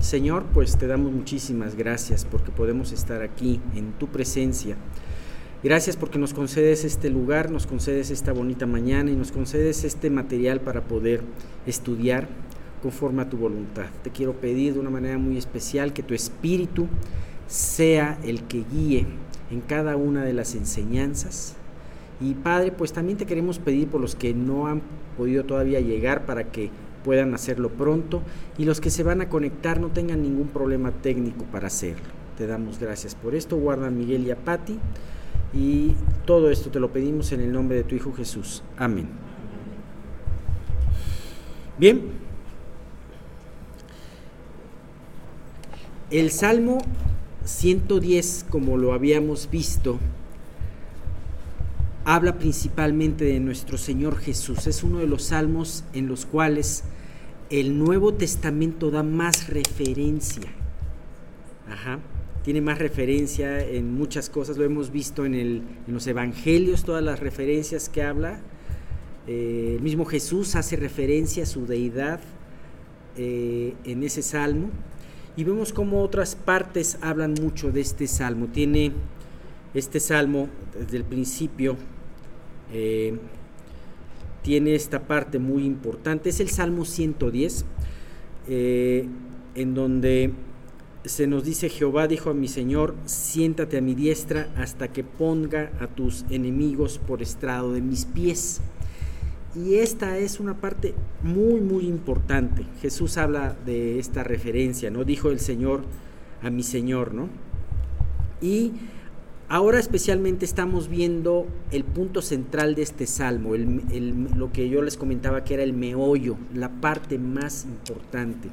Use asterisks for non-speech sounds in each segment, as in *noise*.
Señor, pues te damos muchísimas gracias porque podemos estar aquí en tu presencia. Gracias porque nos concedes este lugar, nos concedes esta bonita mañana y nos concedes este material para poder estudiar conforme a tu voluntad. Te quiero pedir de una manera muy especial que tu espíritu sea el que guíe en cada una de las enseñanzas. Y Padre, pues también te queremos pedir por los que no han podido todavía llegar para que puedan hacerlo pronto y los que se van a conectar no tengan ningún problema técnico para hacerlo. Te damos gracias por esto. Guarda a Miguel y a Patti. Y todo esto te lo pedimos en el nombre de tu Hijo Jesús. Amén. Bien. El Salmo 110, como lo habíamos visto, habla principalmente de nuestro Señor Jesús. Es uno de los salmos en los cuales el Nuevo Testamento da más referencia. Tiene más referencia en muchas cosas, lo hemos visto en, los evangelios, todas las referencias que habla. Eh, el mismo Jesús hace referencia a su deidad eh, en ese salmo. Y vemos cómo otras partes hablan mucho de este salmo. Tiene este salmo desde el principio eh, tiene esta parte muy importante. Es el Salmo 110, eh, en donde se nos dice, Jehová dijo a mi Señor, siéntate a mi diestra hasta que ponga a tus enemigos por estrado de mis pies. Y esta es una parte muy, muy importante. Jesús habla de esta referencia, ¿no? Dijo el Señor a mi Señor, ¿no? Y Ahora especialmente estamos viendo el punto central de este salmo, lo que yo les comentaba que era el meollo, la parte más importante,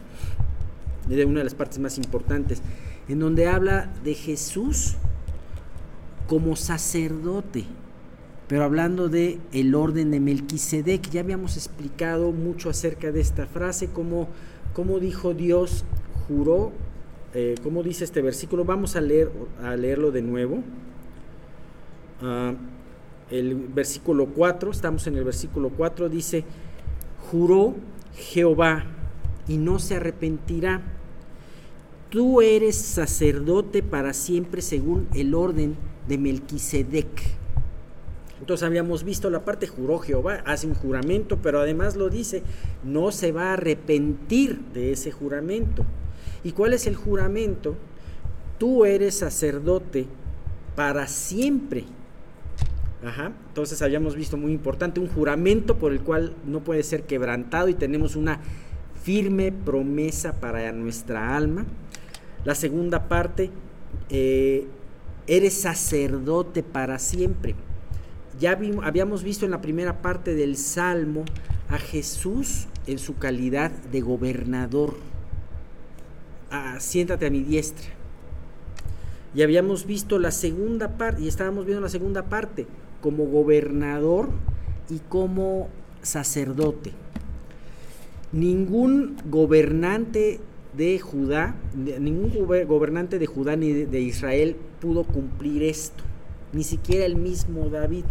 de una de las partes más importantes, en donde habla de Jesús como sacerdote, pero hablando de el orden de Melquisedec. Ya habíamos explicado mucho acerca de esta frase, cómo, dijo Dios, juró, eh, cómo dice este versículo. Vamos a, leer, a leerlo de nuevo. El versículo 4, estamos en el versículo 4, dice, juró Jehová y no se arrepentirá. Tú eres sacerdote para siempre según el orden de Melquisedec. Entonces habíamos visto la parte juró Jehová, hace un juramento, pero además lo dice, no se va a arrepentir de ese juramento. ¿Y cuál es el juramento? Tú eres sacerdote para siempre entonces habíamos visto muy importante un juramento por el cual no puede ser quebrantado y tenemos una firme promesa para nuestra alma. La segunda parte, eh, eres sacerdote para siempre. Ya habíamos visto en la primera parte del Salmo a Jesús en su calidad de gobernador. Ah, siéntate a mi diestra. Y habíamos visto la segunda parte, y estábamos viendo la segunda parte, como gobernador y como sacerdote. Ningún gobernante de Judá, ningún gobernante de Judá ni de Israel pudo cumplir esto, ni siquiera el mismo David.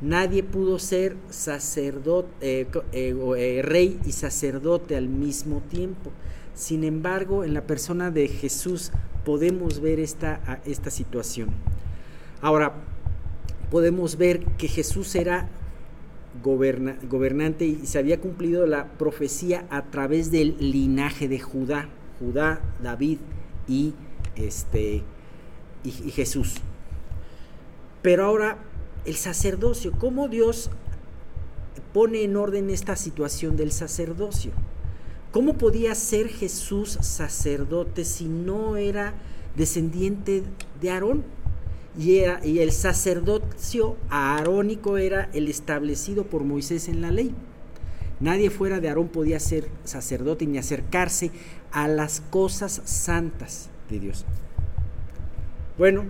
Nadie pudo ser sacerdote, eh, eh, eh, rey y sacerdote al mismo tiempo. Sin embargo, en la persona de Jesús podemos ver esta, esta situación. Ahora, podemos ver que Jesús era gobernante y se había cumplido la profecía a través del linaje de Judá, Judá, David y, este, y, Jesús. Pero ahora el sacerdocio, ¿cómo Dios pone en orden esta situación del sacerdocio? ¿Cómo podía ser Jesús sacerdote si no era descendiente de Aarón? Y, el sacerdocio aarónico era el establecido por Moisés en la ley. Nadie fuera de Aarón podía ser sacerdote ni acercarse a las cosas santas de Dios. Bueno,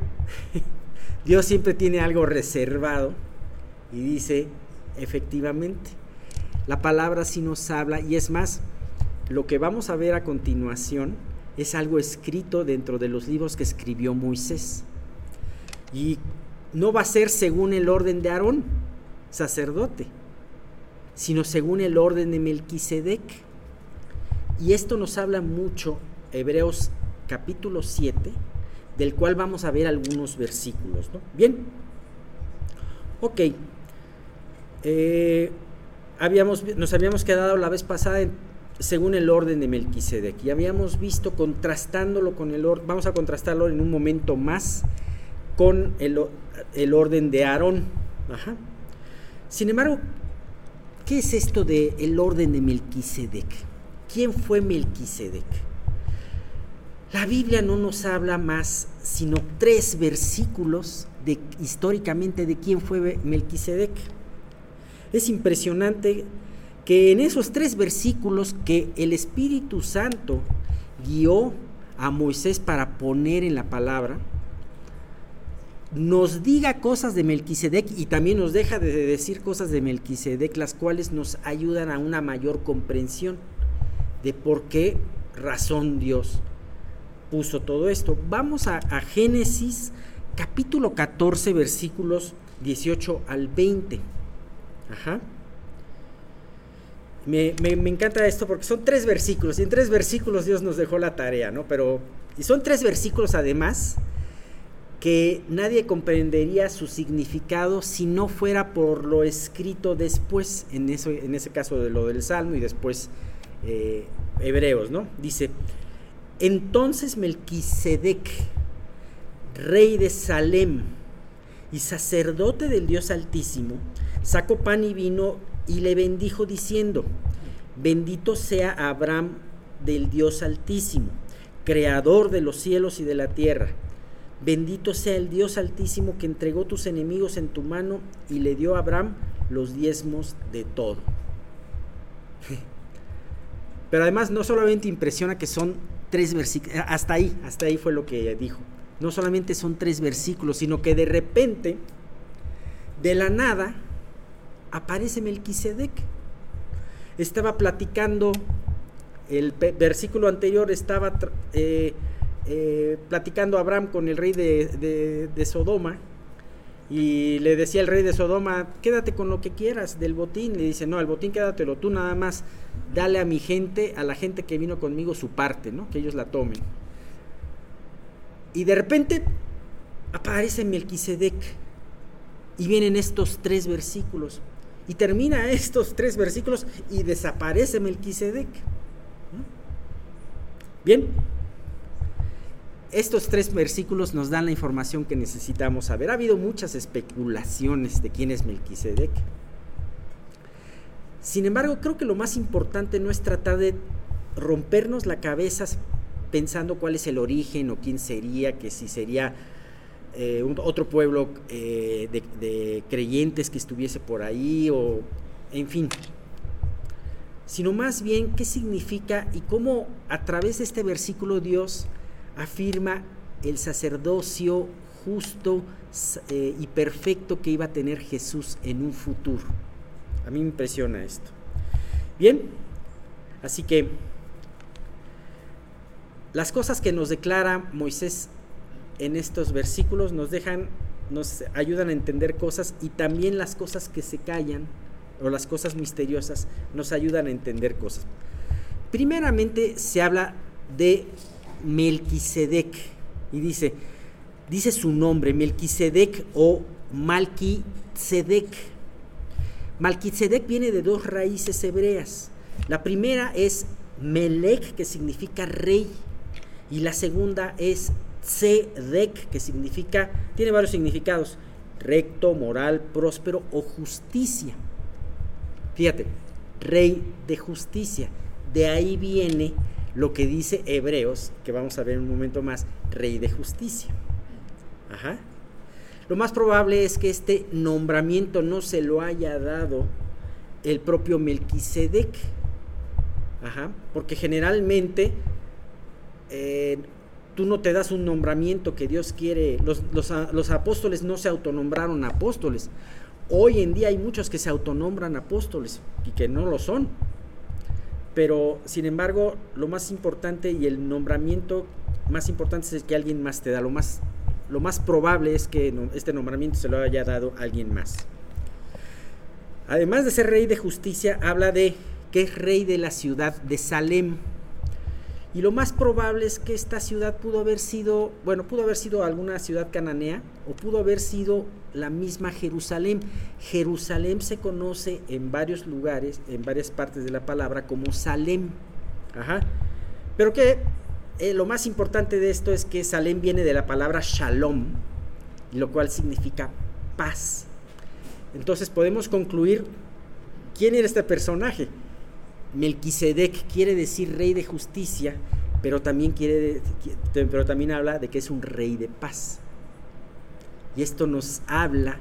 *laughs* Dios siempre tiene algo reservado y dice, efectivamente, la palabra sí nos habla y es más, lo que vamos a ver a continuación es algo escrito dentro de los libros que escribió Moisés. Y no va a ser según el orden de Aarón, sacerdote, sino según el orden de Melquisedec. Y esto nos habla mucho Hebreos capítulo 7, del cual vamos a ver algunos versículos. Bien, ok. Eh, habíamos, nos habíamos quedado la vez pasada según el orden de Melquisedec y habíamos visto contrastándolo con el orden, vamos a contrastarlo en un momento más con el, el orden de Aarón. Sin embargo, ¿qué es esto de el orden de Melquisedec? ¿Quién fue Melquisedec? La Biblia no nos habla más sino tres versículos de, históricamente de quién fue Melquisedec. Es impresionante que en esos tres versículos que el Espíritu Santo guió a Moisés para poner en la palabra, nos diga cosas de Melquisedec y también nos deja de decir cosas de Melquisedec, las cuales nos ayudan a una mayor comprensión de por qué razón Dios puso todo esto. Vamos a, Génesis capítulo 14 versículos 18 al 20. Ajá. Me, me, me, encanta esto porque son tres versículos y en tres versículos Dios nos dejó la tarea, ¿no? Pero, y son tres versículos además que nadie comprendería su significado si no fuera por lo escrito después, en, en ese caso de lo del Salmo y después eh, Hebreos, ¿no? Dice, entonces Melquisedec, rey de Salem y sacerdote del Dios Altísimo, sacó pan y vino y le bendijo diciendo, bendito sea Abraham del Dios Altísimo, creador de los cielos y de la tierra Bendito sea el Dios altísimo que entregó tus enemigos en tu mano y le dio a Abraham los diezmos de todo. *laughs* Pero además no solamente impresiona que son tres versículos, hasta ahí, hasta ahí fue lo que dijo. No solamente son tres versículos, sino que de repente, de la nada, aparece Melquisedec. Estaba platicando, el versículo anterior estaba eh, eh, platicando Abraham con el rey de, Sodoma y le decía el rey de Sodoma, quédate con lo que quieras del botín. Le dice, no, el botín quédatelo tú nada más, dale a mi gente, a la gente que vino conmigo su parte, ¿no? Que ellos la tomen. Y de repente aparece Melquisedec y vienen estos tres versículos. Y termina *laughs* estos tres versículos y desaparece Melquisedec. Bien, estos tres versículos nos dan la información que necesitamos saber. Ha habido muchas especulaciones de quién es Melquisedec. Sin embargo, creo que lo más importante no es tratar de rompernos la cabeza pensando cuál es el origen o quién sería, que si sería eh, otro pueblo eh, de, de creyentes que estuviese por ahí o en fin, sino más bien qué significa y cómo a través de este versículo Dios afirma el sacerdocio justo eh, y perfecto que iba a tener Jesús en un futuro. A mí me impresiona esto. Bien, así que las cosas que nos declara Moisés en estos versículos nos dejan, nos ayudan a entender cosas y también las cosas que se callan o las cosas misteriosas nos ayudan a entender cosas. Primeramente se habla de Melquisedec. Y dice, dice su nombre, Melquisedec o Malquisedec. Malquisedec viene de dos raíces hebreas. La primera es Melech, que significa rey, y la segunda es Tzedek, que significa, tiene varios significados, recto, moral, próspero o justicia. Fíjate, rey de justicia. De ahí viene lo que dice Hebreos, que vamos a ver en un momento más, rey de justicia. Ajá. Lo más probable es que este nombramiento no se lo haya dado el propio Melquisedec. Ajá. Porque generalmente eh, tú no te das un nombramiento que Dios quiere. Los, los apóstoles no se autonombraron apóstoles. Hoy en día hay muchos que se autonombran apóstoles y que no lo son pero sin embargo lo más importante y el nombramiento más importante es que alguien más te da, lo más, lo más probable es que este nombramiento se lo haya dado alguien más. Además de ser rey de justicia, habla de que es rey de la ciudad de Salem. Y lo más probable es que esta ciudad pudo haber sido, bueno, pudo haber sido alguna ciudad cananea o pudo haber sido la misma Jerusalén. Jerusalén se conoce en varios lugares, en varias partes de la palabra, como Salem. Ajá. Pero que eh, lo más importante de esto es que Salem viene de la palabra Shalom, lo cual significa paz. Entonces podemos concluir quién era este personaje. Melquisedec quiere decir rey de justicia, pero también, quiere, pero también habla de que es un rey de paz. Y esto nos habla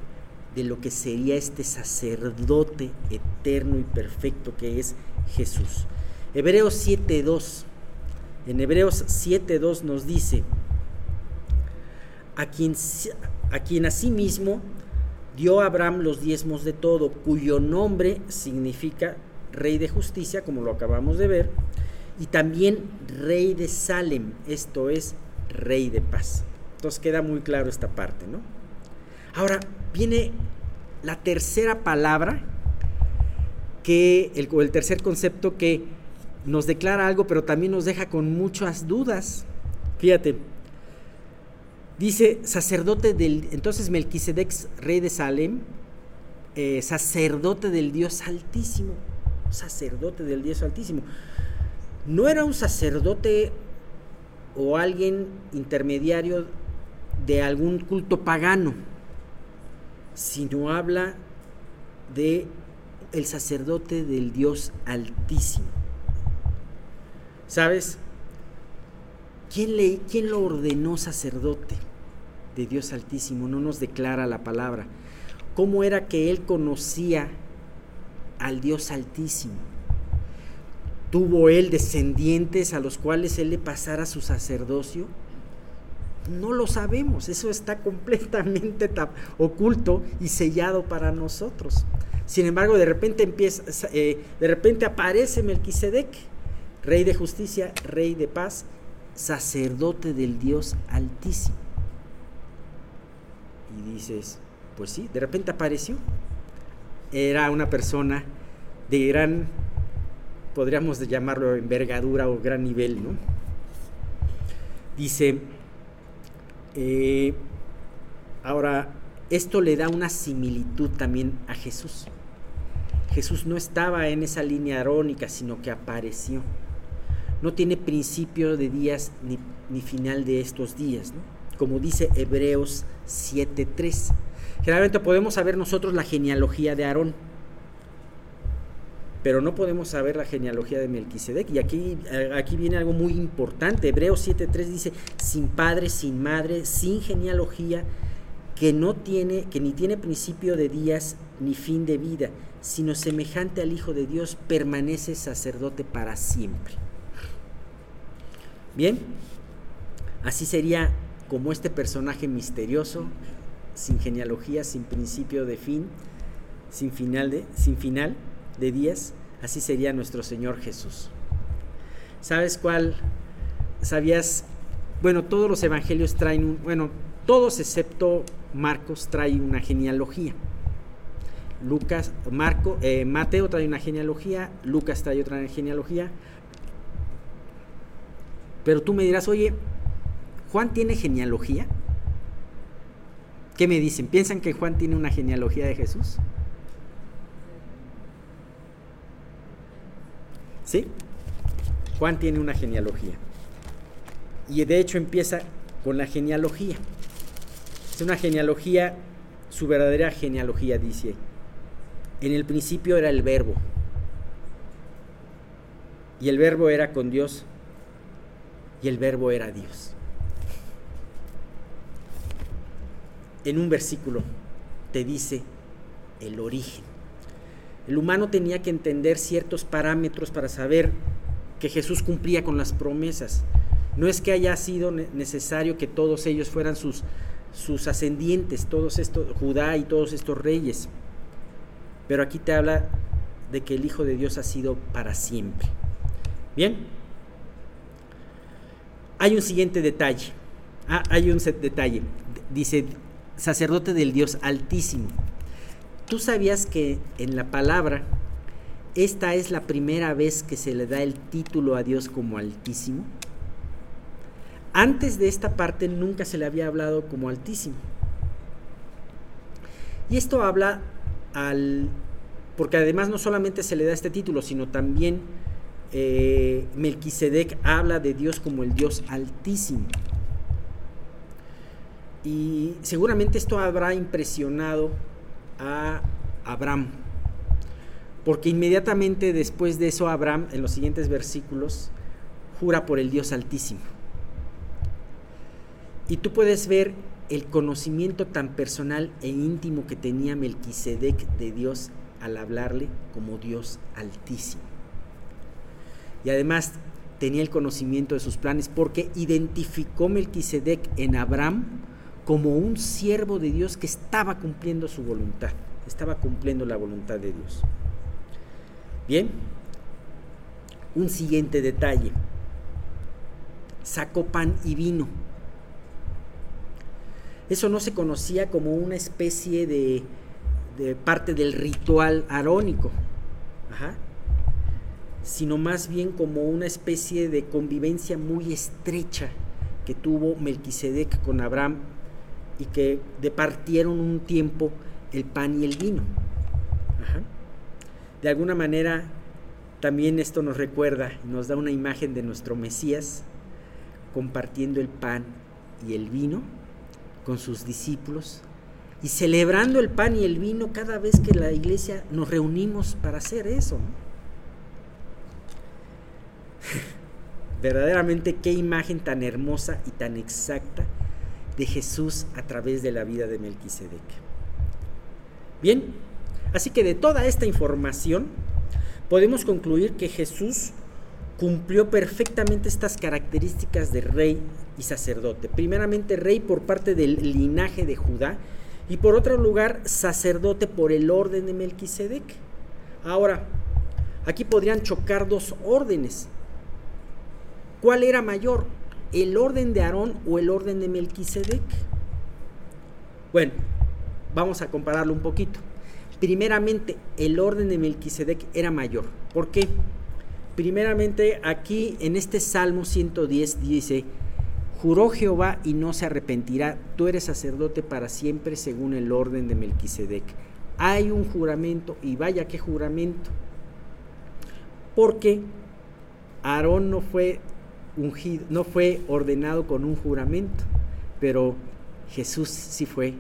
de lo que sería este sacerdote eterno y perfecto que es Jesús. Hebreos 7.2. En Hebreos 7.2 nos dice, a quien, a quien asimismo dio Abraham los diezmos de todo, cuyo nombre significa rey de justicia, como lo acabamos de ver, y también rey de Salem, esto es rey de paz. Entonces queda muy claro esta parte, ¿no? Ahora viene la tercera palabra, que el, el tercer concepto que nos declara algo, pero también nos deja con muchas dudas. Fíjate, dice sacerdote del, entonces Melquisedec, rey de Salem, eh, sacerdote del Dios Altísimo sacerdote del Dios Altísimo. No era un sacerdote o alguien intermediario de algún culto pagano, sino habla de el sacerdote del Dios Altísimo. ¿Sabes? ¿Quién, le, ¿Quién lo ordenó sacerdote de Dios Altísimo? No nos declara la palabra. ¿Cómo era que él conocía al Dios Altísimo. ¿Tuvo él descendientes a los cuales él le pasara su sacerdocio? No lo sabemos, eso está *laughs* completamente oculto y sellado para nosotros. Sin embargo, de repente empieza, eh, de repente aparece Melquisedec, rey de justicia, rey de paz, sacerdote del Dios Altísimo. Y dices, pues sí, de repente apareció era una persona de gran, podríamos llamarlo envergadura o gran nivel, ¿no? Dice, eh, ahora, esto le da una similitud también a Jesús. Jesús no estaba en esa línea arónica, sino que apareció. No tiene principio de días ni, ni final de estos días, ¿no? como dice Hebreos 7.3. Generalmente podemos saber nosotros la genealogía de Aarón, pero no podemos saber la genealogía de Melquisedec. Y aquí, eh, aquí viene algo muy importante. Hebreos 7.3 dice, sin padre, sin madre, sin genealogía, que no tiene, que ni tiene principio de días ni fin de vida, sino semejante al Hijo de Dios, permanece sacerdote para siempre. Bien, así sería como este personaje misterioso, sin genealogía, sin principio de fin, sin final de, sin final de días, así sería nuestro Señor Jesús. ¿Sabes cuál? ¿Sabías? Bueno, todos los evangelios traen un, bueno, todos excepto Marcos trae una genealogía. Lucas, Marco, eh, Mateo trae una genealogía, Lucas trae otra genealogía. Pero tú me dirás, oye, ¿Juan tiene genealogía? ¿Qué me dicen? ¿Piensan que Juan tiene una genealogía de Jesús? ¿Sí? Juan tiene una genealogía. Y de hecho empieza con la genealogía. Es una genealogía, su verdadera genealogía dice. En el principio era el verbo. Y el verbo era con Dios. Y el verbo era Dios. En un versículo te dice el origen. El humano tenía que entender ciertos parámetros para saber que Jesús cumplía con las promesas. No es que haya sido necesario que todos ellos fueran sus, sus ascendientes, todos estos, Judá y todos estos reyes. Pero aquí te habla de que el Hijo de Dios ha sido para siempre. Bien, hay un siguiente detalle. Ah, hay un detalle. Dice, sacerdote del Dios Altísimo. ¿Tú sabías que en la palabra esta es la primera vez que se le da el título a Dios como altísimo. Antes de esta parte nunca se le había hablado como altísimo. Y esto habla al... porque además no solamente se le da este título, sino también eh, Melquisedec habla de Dios como el Dios altísimo. Y seguramente esto habrá impresionado a Abraham, porque inmediatamente después de eso Abraham, en los siguientes versículos, jura por el Dios altísimo. Y tú puedes ver el conocimiento tan personal e íntimo que tenía Melquisedec de Dios al hablarle como Dios altísimo. Y además tenía el conocimiento de sus planes porque identificó Melquisedec en Abraham como un siervo de Dios que estaba cumpliendo su voluntad, estaba cumpliendo la voluntad de Dios. Bien, un siguiente detalle. Sacó pan y vino. Eso no se conocía como una especie de, parte del ritual arónico, sino más bien como una especie de convivencia muy estrecha que tuvo Melquisedec con Abraham y que departieron un tiempo el pan y el vino. De alguna manera, también esto nos recuerda y nos da una imagen de nuestro Mesías compartiendo el pan y el vino con sus discípulos y celebrando el pan y el vino cada vez que la iglesia nos reunimos para hacer eso. *laughs* Verdaderamente qué imagen tan hermosa y tan exacta de Jesús a través de la vida de Melquisedec. Bien, así que de toda esta información podemos concluir que Jesús cumplió perfectamente estas características de rey y sacerdote. Primeramente rey por parte del linaje de Judá y por otro lugar sacerdote por el orden de Melquisedec. Ahora, aquí podrían chocar dos órdenes. ¿Cuál era mayor? ¿El orden de Aarón o el orden de Melquisedec? Bueno, vamos a compararlo un poquito. Primeramente, el orden de Melquisedec era mayor. ¿Por qué? Primeramente, aquí en este Salmo 110 dice, juró Jehová y no se arrepentirá, tú eres sacerdote para siempre según el orden de Melquisedec. Hay un juramento y vaya qué juramento. Porque Aarón no fue no fue ordenado con un juramento, pero Jesús sí fue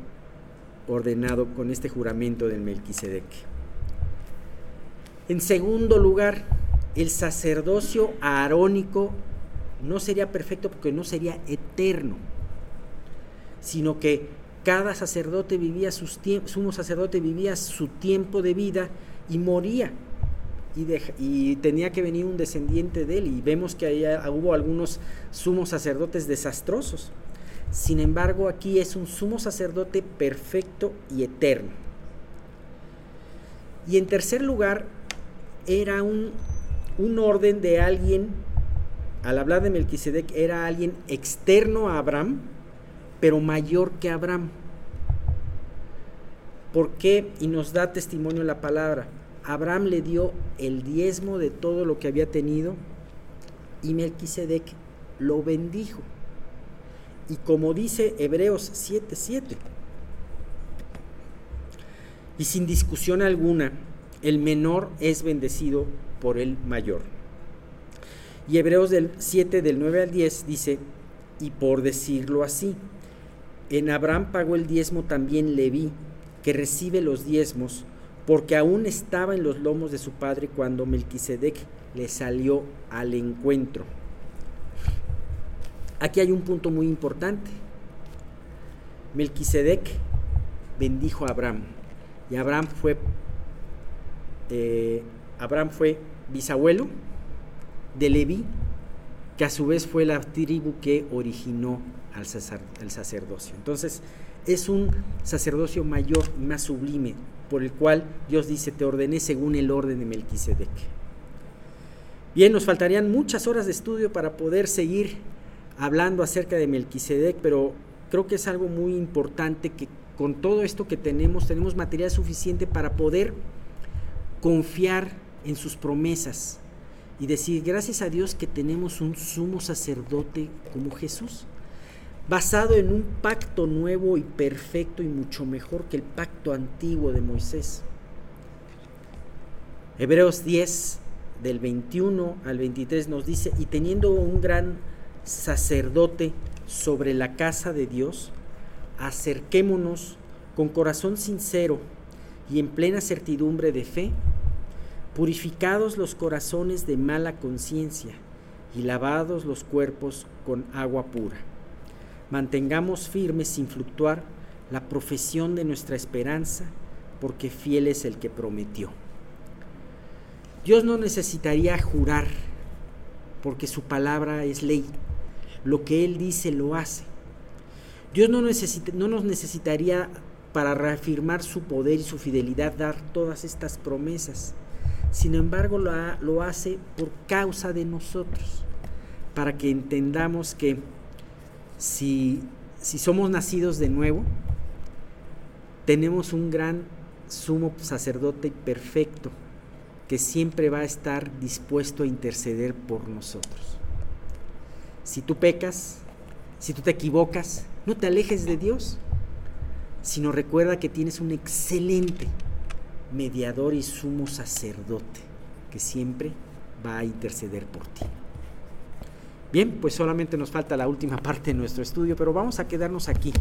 ordenado con este juramento del Melquisedec. En segundo lugar, el sacerdocio aarónico no sería perfecto porque no sería eterno, sino que cada sacerdote vivía sus sumo sacerdote vivía su tiempo de vida y moría. Y, tenía que venir un descendiente de él. Y vemos que ahí hubo algunos sumos sacerdotes desastrosos. Sin embargo, aquí es un sumo sacerdote perfecto y eterno. Y en tercer lugar, era un, un orden de alguien, al hablar de Melquisedec, era alguien externo a Abraham, pero mayor que Abraham. ¿Por qué? Y nos da testimonio la palabra. Abraham le dio el diezmo de todo lo que había tenido y Melquisedec lo bendijo. Y como dice Hebreos 7:7, y sin discusión alguna, el menor es bendecido por el mayor. Y Hebreos del 7 del 9 al 10 dice, y por decirlo así, en Abraham pagó el diezmo también Leví, que recibe los diezmos, porque aún estaba en los lomos de su padre cuando Melquisedec le salió al encuentro. Aquí hay un punto muy importante. Melquisedec bendijo a Abraham y Abraham fue eh, Abraham fue bisabuelo de Leví, que a su vez fue la tribu que originó al, sacerdocio. Entonces, es un sacerdocio mayor y más sublime, por el cual Dios dice, te ordené según el orden de Melquisedec. Bien, nos faltarían muchas horas de estudio para poder seguir hablando acerca de Melquisedec, pero creo que es algo muy importante que con todo esto que tenemos, tenemos material suficiente para poder confiar en sus promesas y decir gracias a Dios que tenemos un sumo sacerdote como Jesús, basado en un pacto nuevo y perfecto y mucho mejor que el pacto antiguo de Moisés. Hebreos 10, del 21 al 23 nos dice, y teniendo un gran sacerdote sobre la casa de Dios, acerquémonos con corazón sincero y en plena certidumbre de fe, purificados los corazones de mala conciencia y lavados los cuerpos con agua pura. Mantengamos firmes sin fluctuar la profesión de nuestra esperanza, porque fiel es el que prometió. Dios no necesitaría jurar, porque su palabra es ley. Lo que Él dice lo hace. Dios no, no nos necesitaría para reafirmar su poder y su fidelidad dar todas estas promesas. Sin embargo, lo hace por causa de nosotros, para que entendamos que si, somos nacidos de nuevo, tenemos un gran sumo sacerdote perfecto que siempre va a estar dispuesto a interceder por nosotros. Si tú pecas, si tú te equivocas, no te alejes de Dios, sino recuerda que tienes un excelente mediador y sumo sacerdote que siempre va a interceder por ti. Bien, pues solamente nos falta la última parte de nuestro estudio, pero vamos a quedarnos aquí,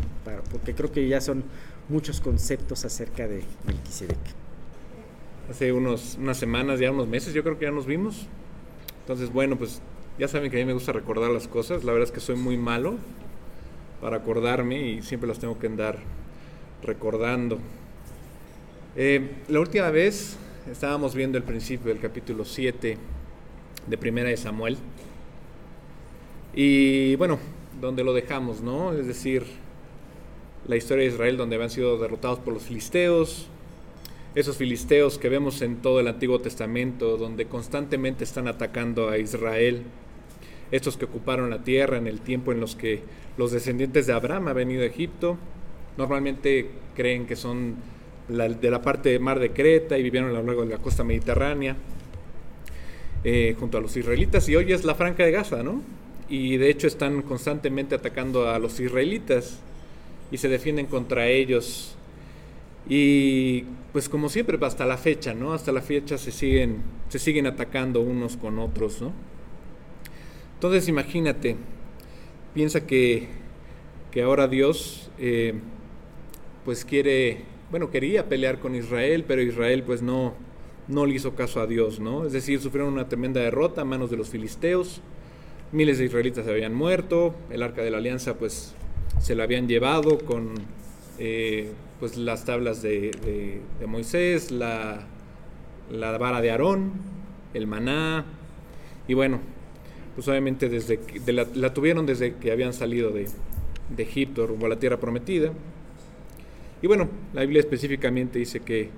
porque creo que ya son muchos conceptos acerca de Melquisedec hace unos, unas semanas, ya unos meses, yo creo que ya nos vimos. Entonces, bueno, pues ya saben que a mí me gusta recordar las cosas. La verdad es que soy muy malo para acordarme y siempre las tengo que andar recordando. Eh, la última vez estábamos viendo el principio del capítulo 7 de Primera de Samuel. Y bueno, donde lo dejamos, ¿no? Es decir, la historia de Israel donde habían sido derrotados por los filisteos, esos filisteos que vemos en todo el Antiguo Testamento, donde constantemente están atacando a Israel, estos que ocuparon la tierra en el tiempo en los que los descendientes de Abraham han venido a Egipto, normalmente creen que son de la parte del mar de Creta y vivieron a lo largo de la costa mediterránea, eh, junto a los israelitas, y hoy es la franja de Gaza, ¿no? Y de hecho están constantemente atacando a los israelitas y se defienden contra ellos y pues como siempre, hasta la fecha, ¿no? Hasta la fecha se siguen, se siguen atacando unos con otros, ¿no? Entonces imagínate, piensa que, que ahora Dios eh, pues quiere, bueno, quería pelear con Israel, pero Israel pues no, no le hizo caso a Dios, ¿no? Es decir, sufrieron una tremenda derrota a manos de los filisteos, miles de israelitas se habían muerto, el arca de la alianza pues se la habían llevado con eh, pues las tablas de, Moisés, la, la, vara de Aarón, el maná, y bueno, pues obviamente desde la, tuvieron desde que habían salido de, Egipto rumbo a la tierra prometida. Y bueno, la Biblia específicamente dice que,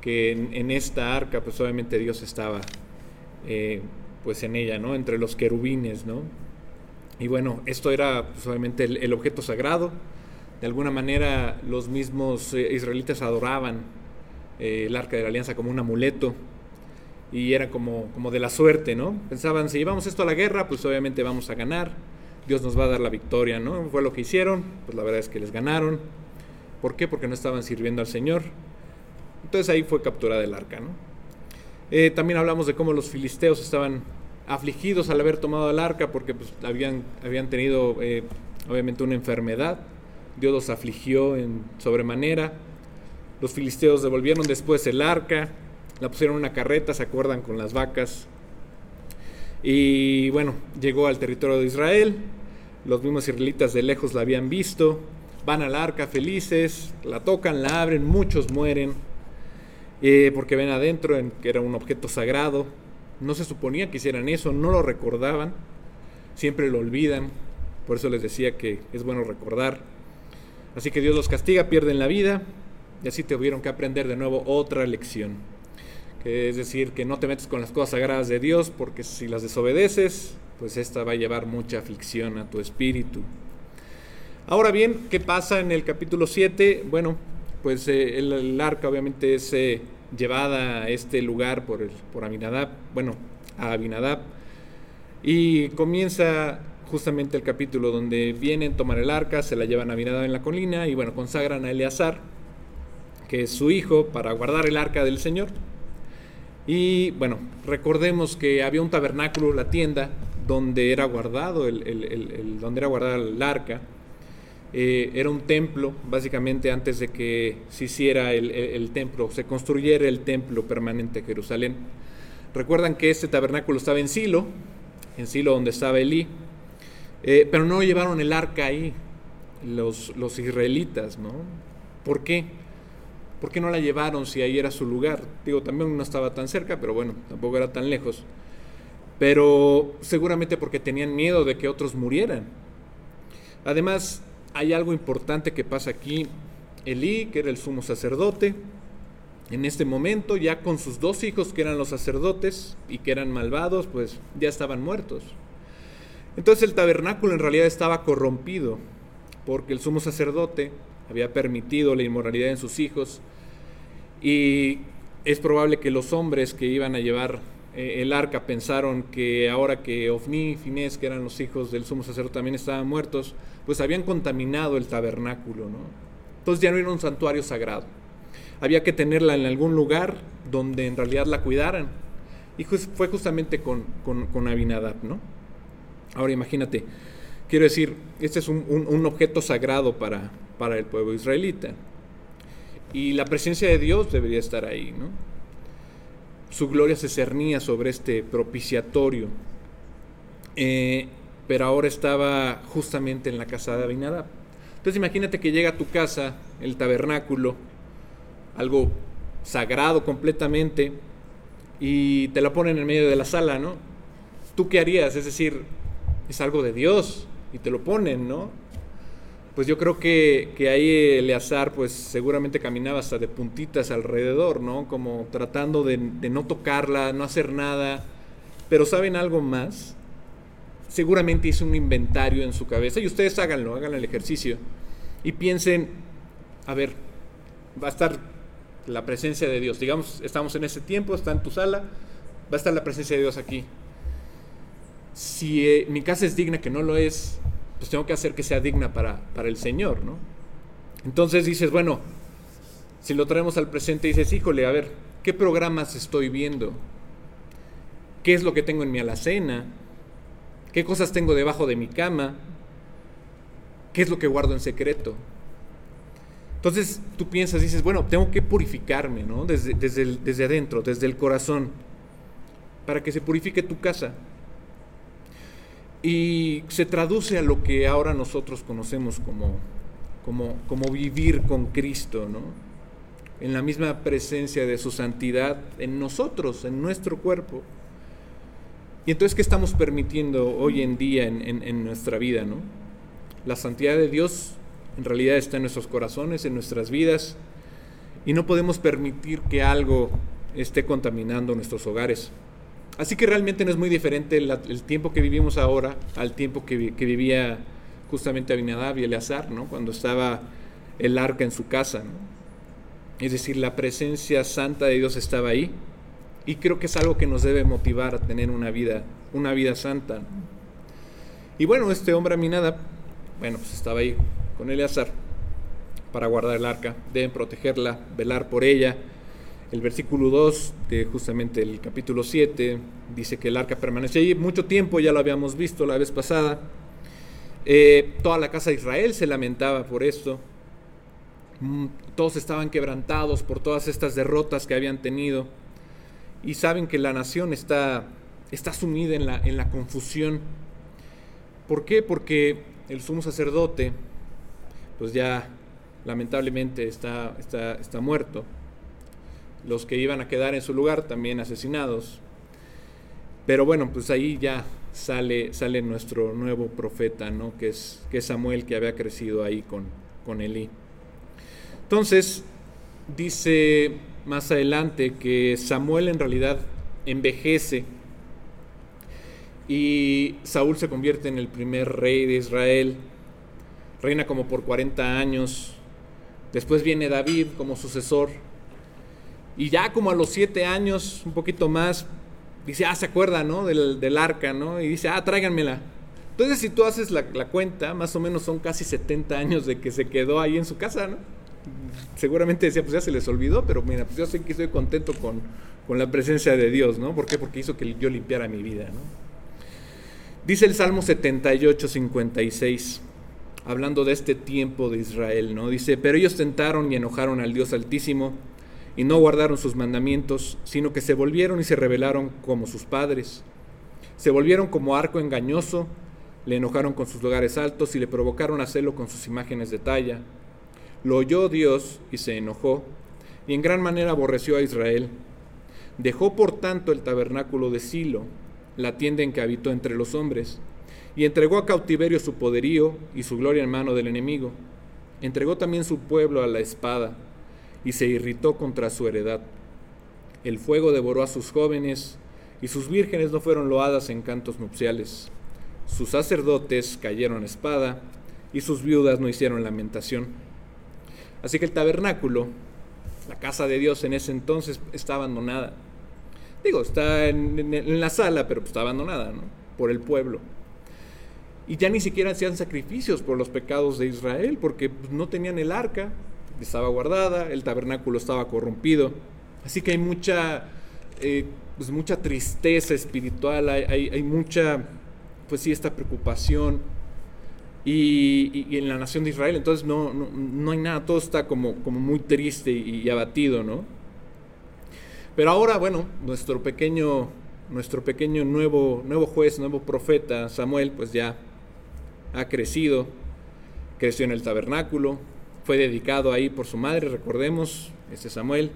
que en, esta arca, pues obviamente Dios estaba eh, pues en ella, ¿no? Entre los querubines, ¿no? Y bueno, esto era pues, obviamente el objeto sagrado de alguna manera los mismos eh, israelitas adoraban eh, el arca de la alianza como un amuleto y era como, como de la suerte, ¿no? Pensaban, si llevamos esto a la guerra, pues obviamente vamos a ganar, Dios nos va a dar la victoria, ¿no? Fue lo que hicieron, pues la verdad es que les ganaron. ¿Por qué? Porque no estaban sirviendo al Señor. Entonces ahí fue capturada el arca, ¿no? Eh, también hablamos de cómo los filisteos estaban afligidos al haber tomado el arca porque pues, habían, habían tenido obviamente una enfermedad Dios los afligió en sobremanera. Los filisteos devolvieron después el arca, la pusieron en una carreta, se acuerdan, con las vacas. Y bueno, llegó al territorio de Israel. Los mismos israelitas de lejos la habían visto. Van al arca felices, la tocan, la abren, muchos mueren. Eh, porque ven adentro en, que era un objeto sagrado. No se suponía que hicieran eso, no lo recordaban. Siempre lo olvidan. Por eso les decía que es bueno recordar. Así que Dios los castiga, pierden la vida y así tuvieron que aprender de nuevo otra lección. Que es decir, que no te metes con las cosas sagradas de Dios porque si las desobedeces, pues esta va a llevar mucha aflicción a tu espíritu. Ahora bien, ¿qué pasa en el capítulo 7? Bueno, pues eh, el, arca obviamente es eh, llevada a este lugar por, el, por Abinadab, bueno, a Abinadab, y comienza justamente el capítulo donde vienen, tomar el arca, se la llevan a Abinadab en la colina y bueno, consagran a Eleazar, que es su hijo, para guardar el arca del Señor. Y bueno, recordemos que había un tabernáculo, la tienda, donde era guardado el, donde era el arca. Eh, era un templo, básicamente antes de que se hiciera el, templo, se construyera el templo permanente de Jerusalén. Recuerdan que este tabernáculo estaba en Silo, en Silo donde estaba Elí, eh, pero no llevaron el arca ahí, los, los israelitas, ¿no? ¿Por qué? ¿Por qué no la llevaron si ahí era su lugar? Digo, también no estaba tan cerca, pero bueno, tampoco era tan lejos. Pero seguramente porque tenían miedo de que otros murieran. Además, hay algo importante que pasa aquí. Elí, que era el sumo sacerdote, en este momento ya con sus dos hijos que eran los sacerdotes y que eran malvados, pues ya estaban muertos. Entonces el tabernáculo en realidad estaba corrompido porque el sumo sacerdote había permitido la inmoralidad en sus hijos y es probable que los hombres que iban a llevar eh, el arca pensaron que ahora que Ofni y Finés, que eran los hijos del sumo sacerdote, también estaban muertos, pues habían contaminado el tabernáculo, ¿no? Entonces ya no era un santuario sagrado. Había que tenerla en algún lugar donde en realidad la cuidaran. Y fue justamente con, con, Abinadab, ¿no? Ahora imagínate, quiero decir, este es un, un objeto sagrado para, para el pueblo israelita. Y la presencia de Dios debería estar ahí, ¿no? Su gloria se cernía sobre este propiciatorio. Eh, pero ahora estaba justamente en la casa de Abinadab. Entonces imagínate que llega a tu casa, el tabernáculo, algo sagrado completamente, y te la ponen en medio de la sala, ¿no? ¿Tú qué harías? Es decir, es algo de Dios y te lo ponen, ¿no? pues yo creo que, que ahí Eleazar pues seguramente caminaba hasta de puntitas alrededor, ¿no? Como tratando de, no tocarla, no hacer nada. Pero ¿saben algo más? Seguramente hizo un inventario en su cabeza y ustedes háganlo, hagan el ejercicio y piensen, a ver, va a estar la presencia de Dios. Digamos, estamos en ese tiempo, está en tu sala, va a estar la presencia de Dios aquí. Si eh, mi casa es digna, que no lo es, pues tengo que hacer que sea digna para, para el Señor, ¿no? Entonces dices, bueno, si lo traemos al presente, dices, híjole, a ver, ¿qué programas estoy viendo? ¿Qué es lo que tengo en mi alacena? ¿Qué cosas tengo debajo de mi cama? ¿Qué es lo que guardo en secreto? Entonces tú piensas, dices, bueno, tengo que purificarme, ¿no? Desde, desde, desde adentro, desde el corazón, para que se purifique tu casa y se traduce a lo que ahora nosotros conocemos como, como, como vivir con Cristo, ¿no? en la misma presencia de su santidad en nosotros, en nuestro cuerpo. Y entonces, ¿qué estamos permitiendo hoy en día en, nuestra vida? ¿no? La santidad de Dios en realidad está en nuestros corazones, en nuestras vidas, y no podemos permitir que algo esté contaminando nuestros hogares. Así que realmente no es muy diferente el, tiempo que vivimos ahora al tiempo que, vivía justamente Abinadab y Eleazar, ¿no? cuando estaba el arca en su casa. Es decir, la presencia santa de Dios estaba ahí y creo que es algo que nos debe motivar a tener una vida, una vida santa. Y bueno, este hombre Aminadab, bueno, pues estaba ahí con Eleazar para guardar el arca, deben protegerla, velar por ella el versículo 2 de justamente el capítulo 7 dice que el arca permanece allí mucho tiempo, ya lo habíamos visto la vez pasada. Eh, toda la casa de Israel se lamentaba por esto. Mm, todos estaban quebrantados por todas estas derrotas que habían tenido. Y saben que la nación está, está sumida en la, en la confusión. ¿Por qué? Porque el sumo sacerdote, pues ya lamentablemente está, está, está muerto los que iban a quedar en su lugar también asesinados. Pero bueno, pues ahí ya sale, sale nuestro nuevo profeta, ¿no? que, es, que Samuel, que había crecido ahí con, con Elí. Entonces, dice más adelante que Samuel en realidad envejece y Saúl se convierte en el primer rey de Israel, reina como por 40 años, después viene David como sucesor, Y ya como a los siete años, un poquito más, dice, ah, se acuerda, ¿no? Del, del arca, ¿no? Y dice, ah, tráiganmela. Entonces, si tú haces la, la, cuenta, más o menos son casi 70 años de que se quedó ahí en su casa, ¿no? Seguramente decía, pues ya se les olvidó, pero mira, pues yo sé que estoy contento con, con la presencia de Dios, ¿no? ¿Por qué? Porque hizo que yo limpiara mi vida, ¿no? Dice el Salmo 78, 56, hablando de este tiempo de Israel, ¿no? Dice, pero ellos tentaron y enojaron al Dios Altísimo y no guardaron sus mandamientos, sino que se volvieron y se rebelaron como sus padres. Se volvieron como arco engañoso, le enojaron con sus lugares altos y le provocaron a celo con sus imágenes de talla. Lo oyó Dios y se enojó, y en gran manera aborreció a Israel. Dejó por tanto el tabernáculo de Silo, la tienda en que habitó entre los hombres, y entregó a cautiverio su poderío y su gloria en mano del enemigo. Entregó también su pueblo a la espada, y se irritó contra su heredad. El fuego devoró a sus jóvenes, y sus vírgenes no fueron loadas en cantos nupciales. Sus sacerdotes cayeron espada, y sus viudas no hicieron lamentación. Así que el tabernáculo, la casa de Dios en ese entonces, está abandonada. Digo, está en, la sala, pero está abandonada, ¿no? Por el pueblo. Y ya ni siquiera hacían sacrificios por los pecados de Israel, porque pues, no tenían el arca, estaba guardada, el tabernáculo estaba corrompido. Así que hay mucha, eh, pues mucha tristeza espiritual, hay, mucha, pues sí, esta preocupación. Y, en la nación de Israel, entonces no, no, no, hay nada, todo está como, como muy triste y, abatido, ¿no? Pero ahora, bueno, nuestro pequeño, nuestro pequeño nuevo, nuevo juez, nuevo profeta, Samuel, pues ya ha crecido, creció en el tabernáculo, fue dedicado ahí por su madre, recordemos, ese Samuel.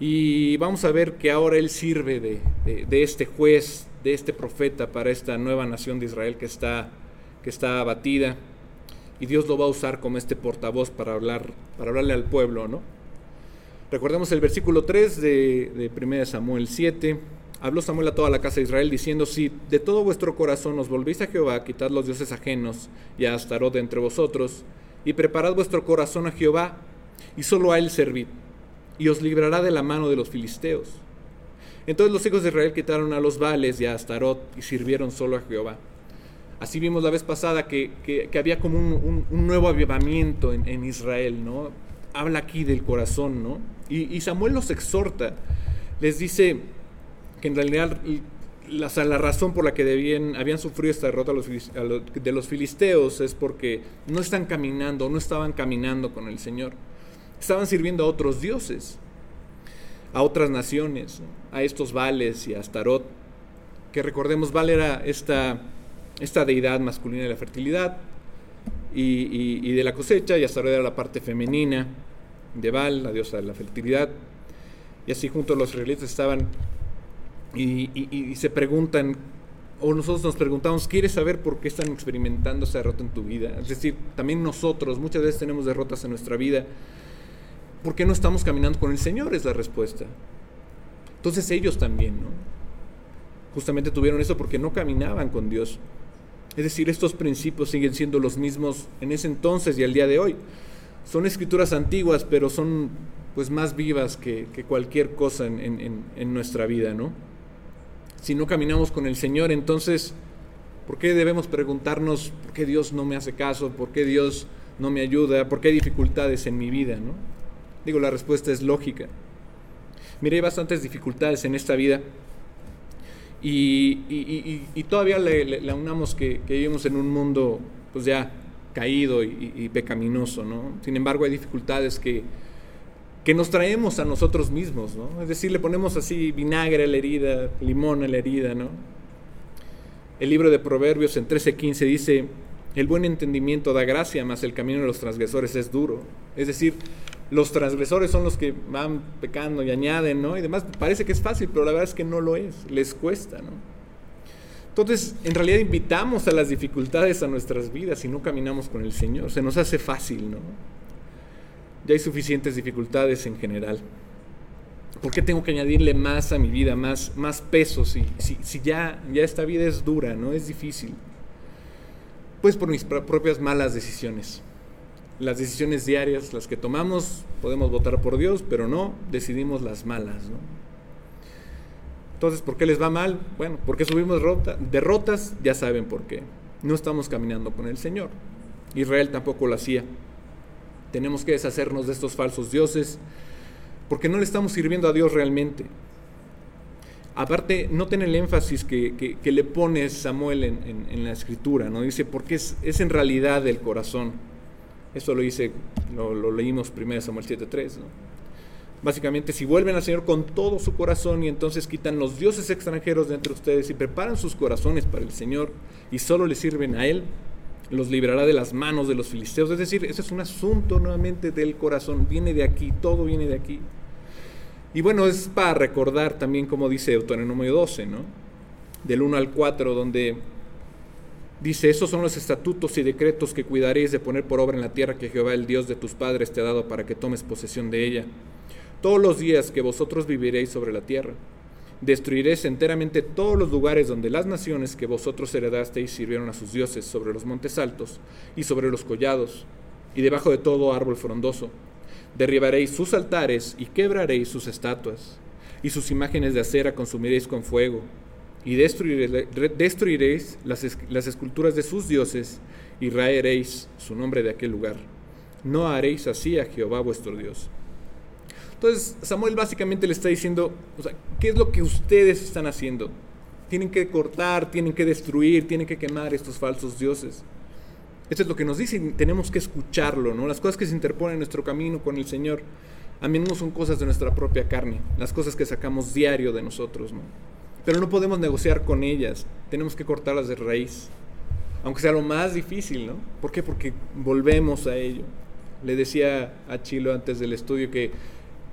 Y vamos a ver que ahora él sirve de, de, este juez, de este profeta para esta nueva nación de Israel que está, que está abatida. Y Dios lo va a usar como este portavoz para, hablar, para hablarle al pueblo, ¿no? Recordemos el versículo 3 de, de 1 Samuel 7. Habló Samuel a toda la casa de Israel diciendo, si de todo vuestro corazón os volvéis a Jehová, quitad los dioses ajenos y a Astarot entre vosotros, y preparad vuestro corazón a Jehová, y solo a él servid, y os librará de la mano de los filisteos. Entonces los hijos de Israel quitaron a los Vales y a Astarot y sirvieron solo a Jehová. Así vimos la vez pasada que, que, había como un, un, nuevo avivamiento en, en Israel, ¿no? habla aquí del corazón, ¿no? Y, Samuel los exhorta, les dice que en realidad la, la razón por la que debían, habían sufrido esta derrota de los filisteos es porque no están caminando, no estaban caminando con el Señor. Estaban sirviendo a otros dioses, a otras naciones, a estos Vales y a Astarot, que recordemos, Val era esta, esta deidad masculina de la fertilidad, y, de la cosecha, y hasta ahora era la parte femenina de Baal, la diosa de la fertilidad. Y así juntos los israelitas estaban y, se preguntan, o nosotros nos preguntamos, ¿quieres saber por qué están experimentando esa derrota en tu vida? Es decir, también nosotros muchas veces tenemos derrotas en nuestra vida. ¿Por qué no estamos caminando con el Señor? Es la respuesta. Entonces ellos también, ¿no? Justamente tuvieron eso porque no caminaban con Dios. Es decir, estos principios siguen siendo los mismos en ese entonces y al día de hoy. Son escrituras antiguas, pero son pues más vivas que, cualquier cosa en, nuestra vida, ¿no? Si no caminamos con el Señor, entonces, ¿por qué debemos preguntarnos por qué Dios no me hace caso? ¿Por qué Dios no me ayuda? ¿Por qué hay dificultades en mi vida, no? Digo, la respuesta es lógica. Mire, hay bastantes dificultades en esta vida y, todavía le, unamos que, vivimos en un mundo pues ya caído y, pecaminoso, ¿no? Sin embargo, hay dificultades que, que nos traemos a nosotros mismos, ¿no? Es decir, le ponemos así vinagre a la herida, limón a la herida, ¿no? El libro de Proverbios en 13:15 dice, el buen entendimiento da gracia, mas el camino de los transgresores es duro. Es decir, los transgresores son los que van pecando y añaden, ¿no? Y demás, parece que es fácil, pero la verdad es que no lo es, les cuesta, ¿no? Entonces, en realidad invitamos a las dificultades a nuestras vidas y no caminamos con el Señor, se nos hace fácil, ¿no? Ya hay suficientes dificultades en general. ¿Por qué tengo que añadirle más a mi vida, más, más peso si, si, ya, ya esta vida es dura, ¿no? Es difícil. Pues por mis propias malas decisiones. Las decisiones diarias, las que tomamos, podemos votar por Dios, pero no decidimos las malas. Entonces, ¿por qué les va mal? Bueno, porque subimos derrotas, ya saben por qué. No estamos caminando con el Señor. Israel tampoco lo hacía. Tenemos que deshacernos de estos falsos dioses porque no le estamos sirviendo a Dios realmente. Aparte, noten el énfasis que, le pone Samuel en, la escritura, ¿no? Dice, porque es, es en realidad el corazón. Eso lo dice, lo, leímos primero Samuel 7.3, ¿no? Básicamente, si vuelven al Señor con todo su corazón y entonces quitan los dioses extranjeros de entre ustedes y preparan sus corazones para el Señor y solo le sirven a Él, los librará de las manos de los filisteos. Es decir, ese es un asunto nuevamente del corazón, viene de aquí, todo viene de aquí. Y bueno, es para recordar también como dice Deuteronomio 12, ¿no? Del 1 al 4, donde dice, esos son los estatutos y decretos que cuidaréis de poner por obra en la tierra que Jehová, el Dios de tus padres, te ha dado para que tomes posesión de ella. Todos los días que vosotros viviréis sobre la tierra. Destruiréis enteramente todos los lugares donde las naciones que vosotros heredasteis sirvieron a sus dioses, sobre los montes altos y sobre los collados, y debajo de todo árbol frondoso Derribaréis sus altares y quebraréis sus estatuas, y sus imágenes de acera consumiréis con fuego, y destruiréis, las, esculturas de sus dioses, y raeréis su nombre de aquel lugar. No haréis así a Jehová vuestro Dios. Entonces Samuel básicamente le está diciendo, ¿qué es lo que ustedes están haciendo? Tienen que cortar, tienen que destruir, tienen que quemar estos falsos dioses. Esto es lo que nos dice y tenemos que escucharlo, ¿no? Las cosas que se interponen en nuestro camino con el Señor a menudo son cosas de nuestra propia carne, las cosas que sacamos diario de nosotros, ¿no? Pero no podemos negociar con ellas, tenemos que cortarlas de raíz, aunque sea lo más difícil, ¿no? ¿Por qué? Porque volvemos a ello. Le decía a Chilo antes del estudio que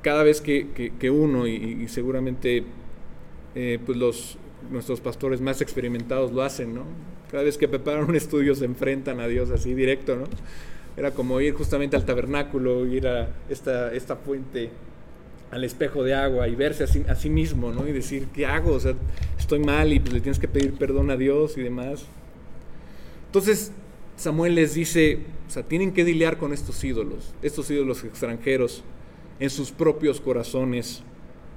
cada vez que, que, uno, y, seguramente eh, pues los, nuestros pastores más experimentados lo hacen, ¿no? Cada vez que preparan un estudio se enfrentan a Dios así directo, ¿no? Era como ir justamente al tabernáculo, ir a esta, esta fuente, al espejo de agua y verse a sí, mismo, ¿no? Y decir, ¿qué hago? O sea, estoy mal y pues le tienes que pedir perdón a Dios y demás. Entonces, Samuel les dice, o sea, tienen que dilear con estos ídolos, estos ídolos extranjeros, en sus propios corazones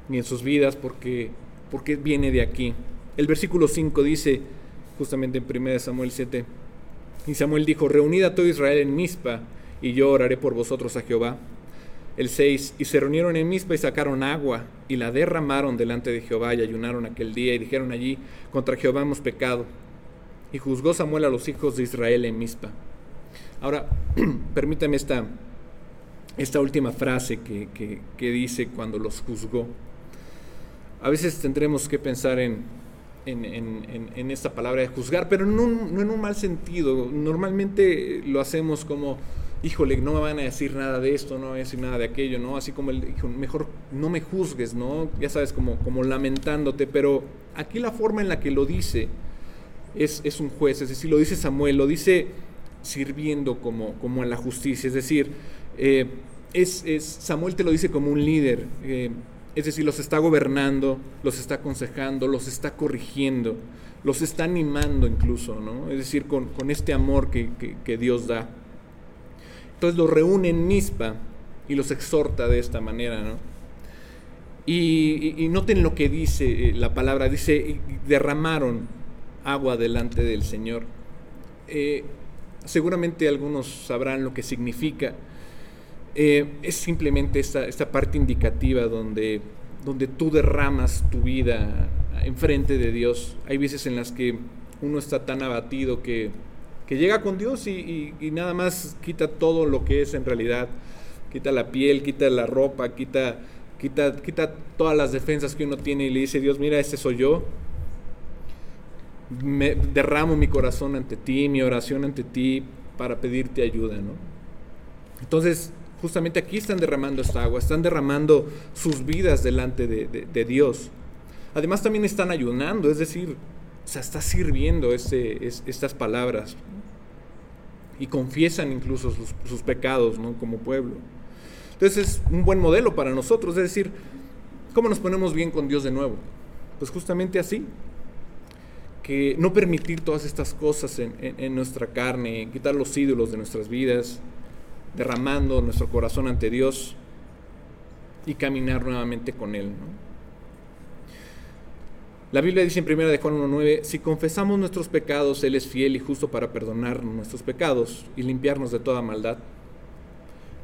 y en sus vidas, porque, porque viene de aquí. El versículo 5 dice, justamente en 1 Samuel 7. Y Samuel dijo, reunid a todo Israel en Mizpa, y yo oraré por vosotros a Jehová. El 6, y se reunieron en Mizpa y sacaron agua, y la derramaron delante de Jehová, y ayunaron aquel día, y dijeron allí, contra Jehová hemos pecado. Y juzgó Samuel a los hijos de Israel en Mizpa. Ahora, *clears throat* permítame esta, esta última frase que, que dice cuando los juzgó. A veces tendremos que pensar en, en, esta palabra de juzgar, pero no, en un mal sentido. Normalmente lo hacemos como, híjole, no me van a decir nada de esto, no me van a decir nada de aquello, ¿no? Así como el, mejor no me juzgues, ¿no? Ya sabes, como, como lamentándote, pero aquí la forma en la que lo dice es, es un juez, es decir, lo dice Samuel, lo dice sirviendo como, como en la justicia, es decir, eh, es, es, Samuel te lo dice como un líder. Eh, es decir, los está gobernando, los está aconsejando, los está corrigiendo, los está animando incluso, ¿no? Es decir, con, este amor que, Dios da. Entonces los reúne en Mispa y los exhorta de esta manera, ¿no? Y, noten lo que dice eh, la palabra, dice, derramaron agua delante del Señor. Eh, seguramente algunos sabrán lo que significa. Eh, es simplemente esta, esta, parte indicativa donde, donde tú derramas tu vida enfrente de Dios. Hay veces en las que uno está tan abatido que, que llega con Dios y, nada más quita todo lo que es en realidad. Quita la piel, quita la ropa, quita, quita, quita todas las defensas que uno tiene y le dice, Dios, mira, este soy yo. Me derramo mi corazón ante ti, mi oración ante ti para pedirte ayuda, ¿no? Entonces, justamente aquí están derramando esta agua, están derramando sus vidas delante de, Dios. Además también están ayunando, es decir, se está sirviendo este, estas palabras y confiesan incluso sus, pecados ¿no? como pueblo. Entonces es un buen modelo para nosotros, es decir, ¿cómo nos ponemos bien con Dios de nuevo? Pues justamente así, que no permitir todas estas cosas en, en nuestra carne, quitar los ídolos de nuestras vidas, derramando nuestro corazón ante Dios y caminar nuevamente con Él. La Biblia dice en 1 de Juan 1.9, si confesamos nuestros pecados, Él es fiel y justo para perdonar nuestros pecados y limpiarnos de toda maldad.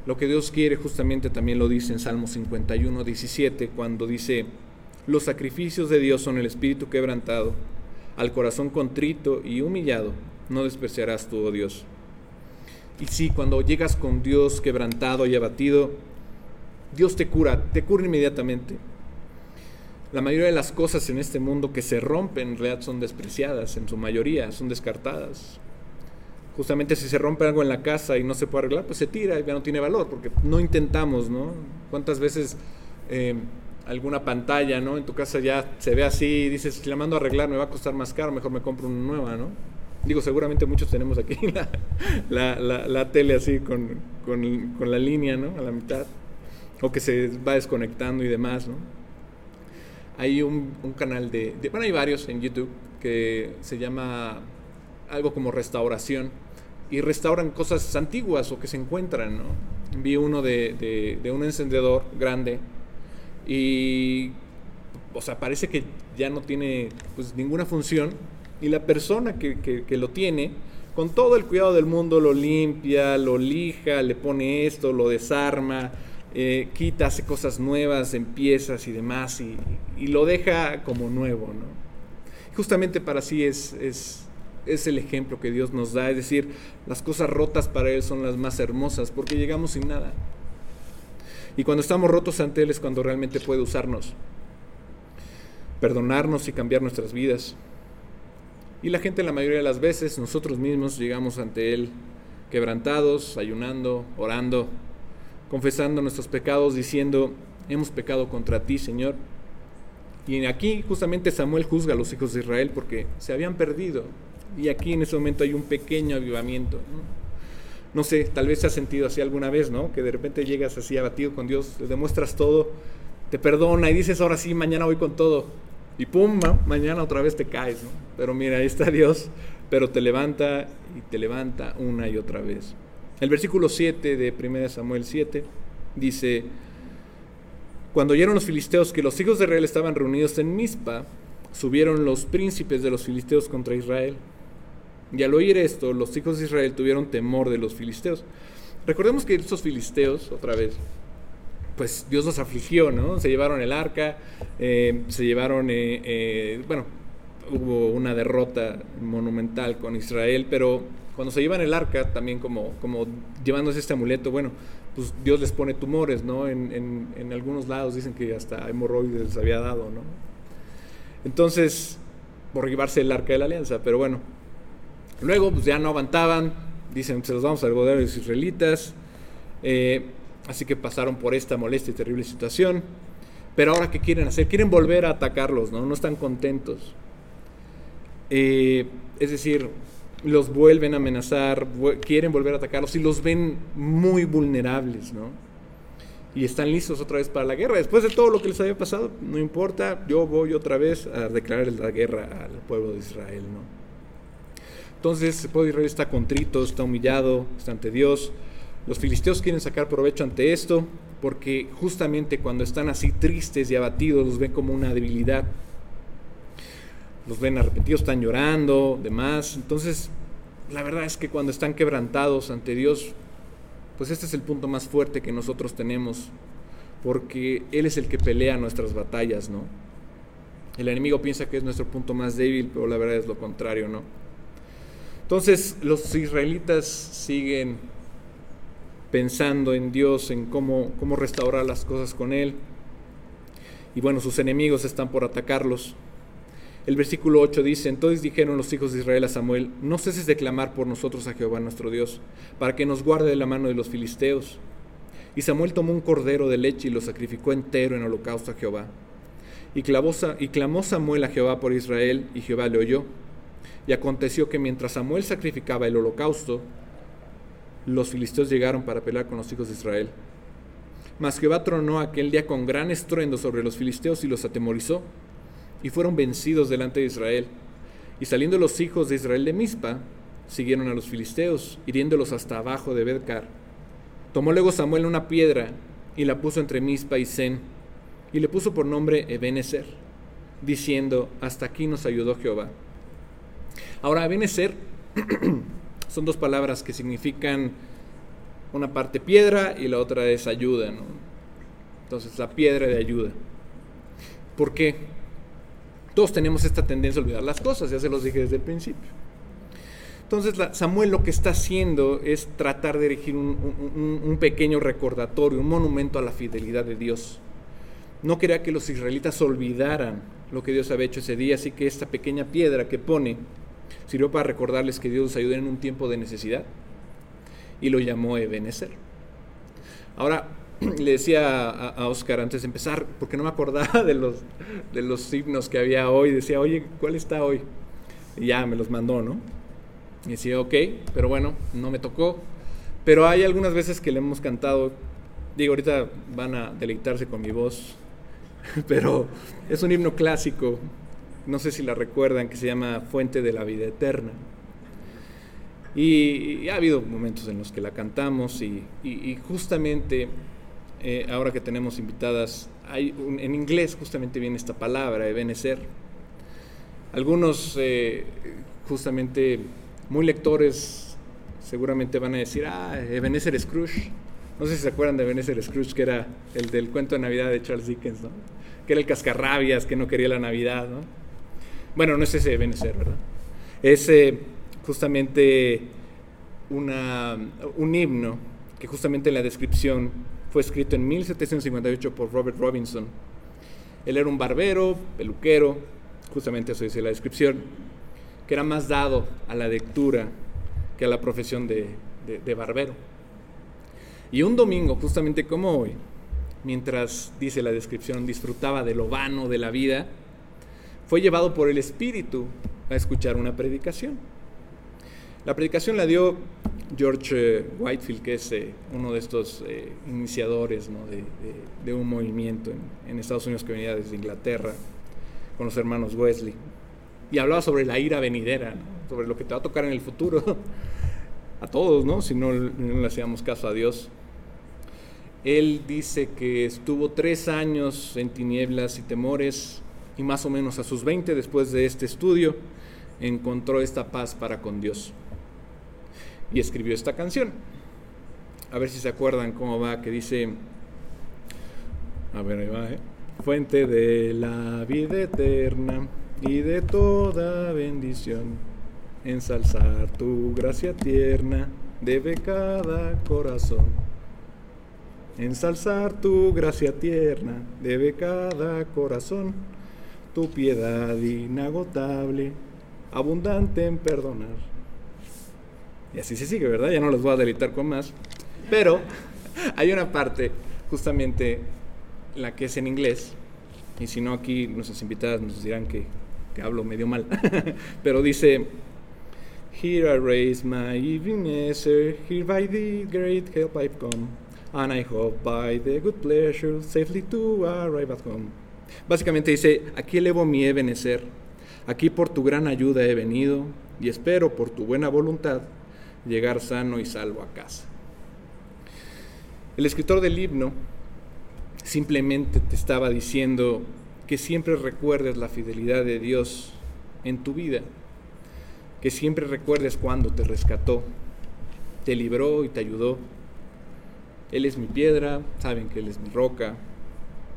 Lo que Dios quiere justamente también lo dice en Salmo 51.17, cuando dice, los sacrificios de Dios son el espíritu quebrantado, al corazón contrito y humillado, no despreciarás tú, oh Dios. Y sí, cuando llegas con Dios quebrantado y abatido, Dios te cura, te cura inmediatamente. La mayoría de las cosas en este mundo que se rompen en realidad son despreciadas, en su mayoría son descartadas. Justamente si se rompe algo en la casa y no se puede arreglar, pues se tira ya no tiene valor, porque no intentamos, ¿no? ¿Cuántas veces eh, alguna pantalla, ¿no? En tu casa ya se ve así y dices, si la mando a arreglar me va a costar más caro, mejor me compro una nueva, ¿no? Digo, seguramente muchos tenemos aquí *laughs* la, la, tele así con, con, la línea, ¿no? A la mitad. O que se va desconectando y demás, ¿no? Hay un, un canal de, Bueno, hay varios en YouTube que se llama algo como restauración. Y restauran cosas antiguas o que se encuentran, ¿no? Vi uno de, de, de un encendedor grande y o sea, parece que ya no tiene pues ninguna función y la persona que, lo tiene, con todo el cuidado del mundo, lo limpia, lo lija, le pone esto, lo desarma, eh, quita, hace cosas nuevas en piezas y demás, y, lo deja como nuevo, ¿no? Justamente para sí es, es, es el ejemplo que Dios nos da, es decir, las cosas rotas para Él son las más hermosas, porque llegamos sin nada. Y cuando estamos rotos ante Él es cuando realmente puede usarnos, perdonarnos y cambiar nuestras vidas. Y la gente la mayoría de las veces, nosotros mismos llegamos ante Él quebrantados, ayunando, orando, confesando nuestros pecados, diciendo, hemos pecado contra ti, Señor. Y aquí justamente Samuel juzga a los hijos de Israel porque se habían perdido. Y aquí en ese momento hay un pequeño avivamiento. ¿no? sé, tal vez se ha sentido así alguna vez, ¿no? Que de repente llegas así abatido con Dios, le demuestras todo, te perdona y dices, ahora sí, mañana voy con todo y pum, mañana otra vez te caes, ¿no? Pero mira, ahí está Dios, pero te levanta y te levanta una y otra vez. El versículo 7 de 1 Samuel 7 dice, cuando oyeron los filisteos que los hijos de Israel estaban reunidos en Mizpa, subieron los príncipes de los filisteos contra Israel. Y al oír esto, los hijos de Israel tuvieron temor de los filisteos. Recordemos que estos filisteos, otra vez, pues Dios los afligió, ¿no? Se llevaron el arca, eh, se llevaron, eh, eh, bueno, hubo una derrota monumental con Israel, pero cuando se llevan el arca, también como, como llevándose este amuleto, bueno, pues Dios les pone tumores, ¿no? En, en, algunos lados dicen que hasta hemorroides les había dado, ¿no? Entonces, por llevarse el arca de la alianza, pero bueno, luego pues ya no aguantaban, dicen, se los vamos a algodar a los israelitas, eh, Así que pasaron por esta molesta y terrible situación. Pero ahora, ¿qué quieren hacer? Quieren volver a atacarlos, ¿no? No están contentos. Eh, es decir, los vuelven a amenazar, quieren volver a atacarlos y los ven muy vulnerables, ¿no? Y están listos otra vez para la guerra. Después de todo lo que les había pasado, no importa, yo voy otra vez a declarar la guerra al pueblo de Israel, ¿no? Entonces el pueblo de Israel está contrito, está humillado, está ante Dios. Los filisteos quieren sacar provecho ante esto porque justamente cuando están así tristes y abatidos los ven como una debilidad. Los ven arrepentidos, están llorando, demás. Entonces, la verdad es que cuando están quebrantados ante Dios, pues este es el punto más fuerte que nosotros tenemos, porque Él es el que pelea nuestras batallas, ¿no? El enemigo piensa que es nuestro punto más débil, pero la verdad es lo contrario, ¿no? Entonces los israelitas siguen pensando en Dios, en cómo, cómo restaurar las cosas con Él. Y bueno, sus enemigos están por atacarlos. El versículo 8 dice, entonces dijeron los hijos de Israel a Samuel, no ceses de clamar por nosotros a Jehová nuestro Dios, para que nos guarde de la mano de los filisteos. Y Samuel tomó un cordero de leche y lo sacrificó entero en holocausto a Jehová. Y, y clamó Samuel a Jehová por Israel, y Jehová le oyó. Y aconteció que mientras Samuel sacrificaba el holocausto, los filisteos llegaron para pelear con los hijos de Israel. Mas Jehová tronó aquel día con gran estruendo sobre los filisteos y los atemorizó, y fueron vencidos delante de Israel. Y saliendo los hijos de Israel de Mizpa, siguieron a los filisteos, hiriéndolos hasta abajo de Bedcar. Tomó luego Samuel una piedra y la puso entre Mispa y Zen, y le puso por nombre Ebenezer, diciendo, hasta aquí nos ayudó Jehová. Ahora, Ebenezer *clears throat* son dos palabras que significan una parte piedra y la otra es ayuda. Entonces, la piedra de ayuda. ¿Por qué? Todos tenemos esta tendencia a olvidar las cosas, ya se los dije desde el principio. Entonces Samuel lo que está haciendo es tratar de erigir un, pequeño recordatorio, un monumento a la fidelidad de Dios. No quería que los israelitas olvidaran lo que Dios había hecho ese día, así que esta pequeña piedra que pone sirvió para recordarles que Dios los ayudó en un tiempo de necesidad y lo llamó Ebenezer. Ahora, *clears throat* le decía a, Oscar antes de empezar, porque no me acordaba de los, de los himnos que había hoy, decía, oye, ¿cuál está hoy? Y ya me los mandó, ¿no? Y decía, ok, pero bueno, no me tocó. Pero hay algunas veces que le hemos cantado, digo, ahorita van a deleitarse con mi voz, *laughs* pero es un himno clásico, no sé si la recuerdan, que se llama Fuente de la Vida Eterna. Y, ha habido momentos en los que la cantamos y, justamente eh, ahora que tenemos invitadas, hay en inglés justamente viene esta palabra, ebenecer. Algunos eh, justamente muy lectores seguramente van a decir, ah, Ebenezer Scrooge. No sé si se acuerdan de Ebenezer Scrooge, que era el del cuento de Navidad de Charles Dickens, ¿no? Que era el cascarrabias, que no quería la Navidad, ¿no? Bueno, no es ese Ebenezer, ¿verdad? Es eh, justamente una, un himno que justamente en la descripción fue escrito en 1758 por Robert Robinson. Él era un barbero, peluquero, justamente eso dice la descripción, que era más dado a la lectura que a la profesión de, de barbero. Y un domingo, justamente como hoy, mientras dice la descripción, disfrutaba de lo vano de la vida, fue llevado por el Espíritu a escuchar una predicación. La predicación la dio George eh, Whitefield, que es eh, uno de estos eh, iniciadores de, un movimiento en, Estados Unidos que venía desde Inglaterra, con los hermanos Wesley. Y hablaba sobre la ira venidera, sobre lo que te va a tocar en el futuro, *laughs* a todos, ¿no? si no, no le hacíamos caso a Dios. Él dice que estuvo tres años en tinieblas y temores, y más o menos a sus 20 después de este estudio, encontró esta paz para con Dios y escribió esta canción. A ver si se acuerdan cómo va, que dice, a ver, ahí va, ¿eh? Fuente de la vida eterna y de toda bendición, ensalzar tu gracia tierna debe cada corazón. Ensalzar tu gracia tierna debe cada corazón, tu piedad inagotable, abundante en perdonar y así se sigue, ¿verdad? Ya no los voy a delitar con más. Pero *laughs* hay una parte, justamente la que es en inglés, y si no aquí nuestras invitadas nos dirán que, que hablo medio mal, *laughs* pero dice, Here I raise my Ebenezer, here by the great help I've come, and I hope by the good pleasure safely to arrive at home. Básicamente dice, aquí elevo mi Ebenezer, aquí por tu gran ayuda he venido, y espero por tu buena voluntad llegar sano y salvo a casa. El escritor del himno simplemente te estaba diciendo que siempre recuerdes la fidelidad de Dios en tu vida, que siempre recuerdes cuando te rescató, te libró y te ayudó. Él es mi piedra, saben que Él es mi roca,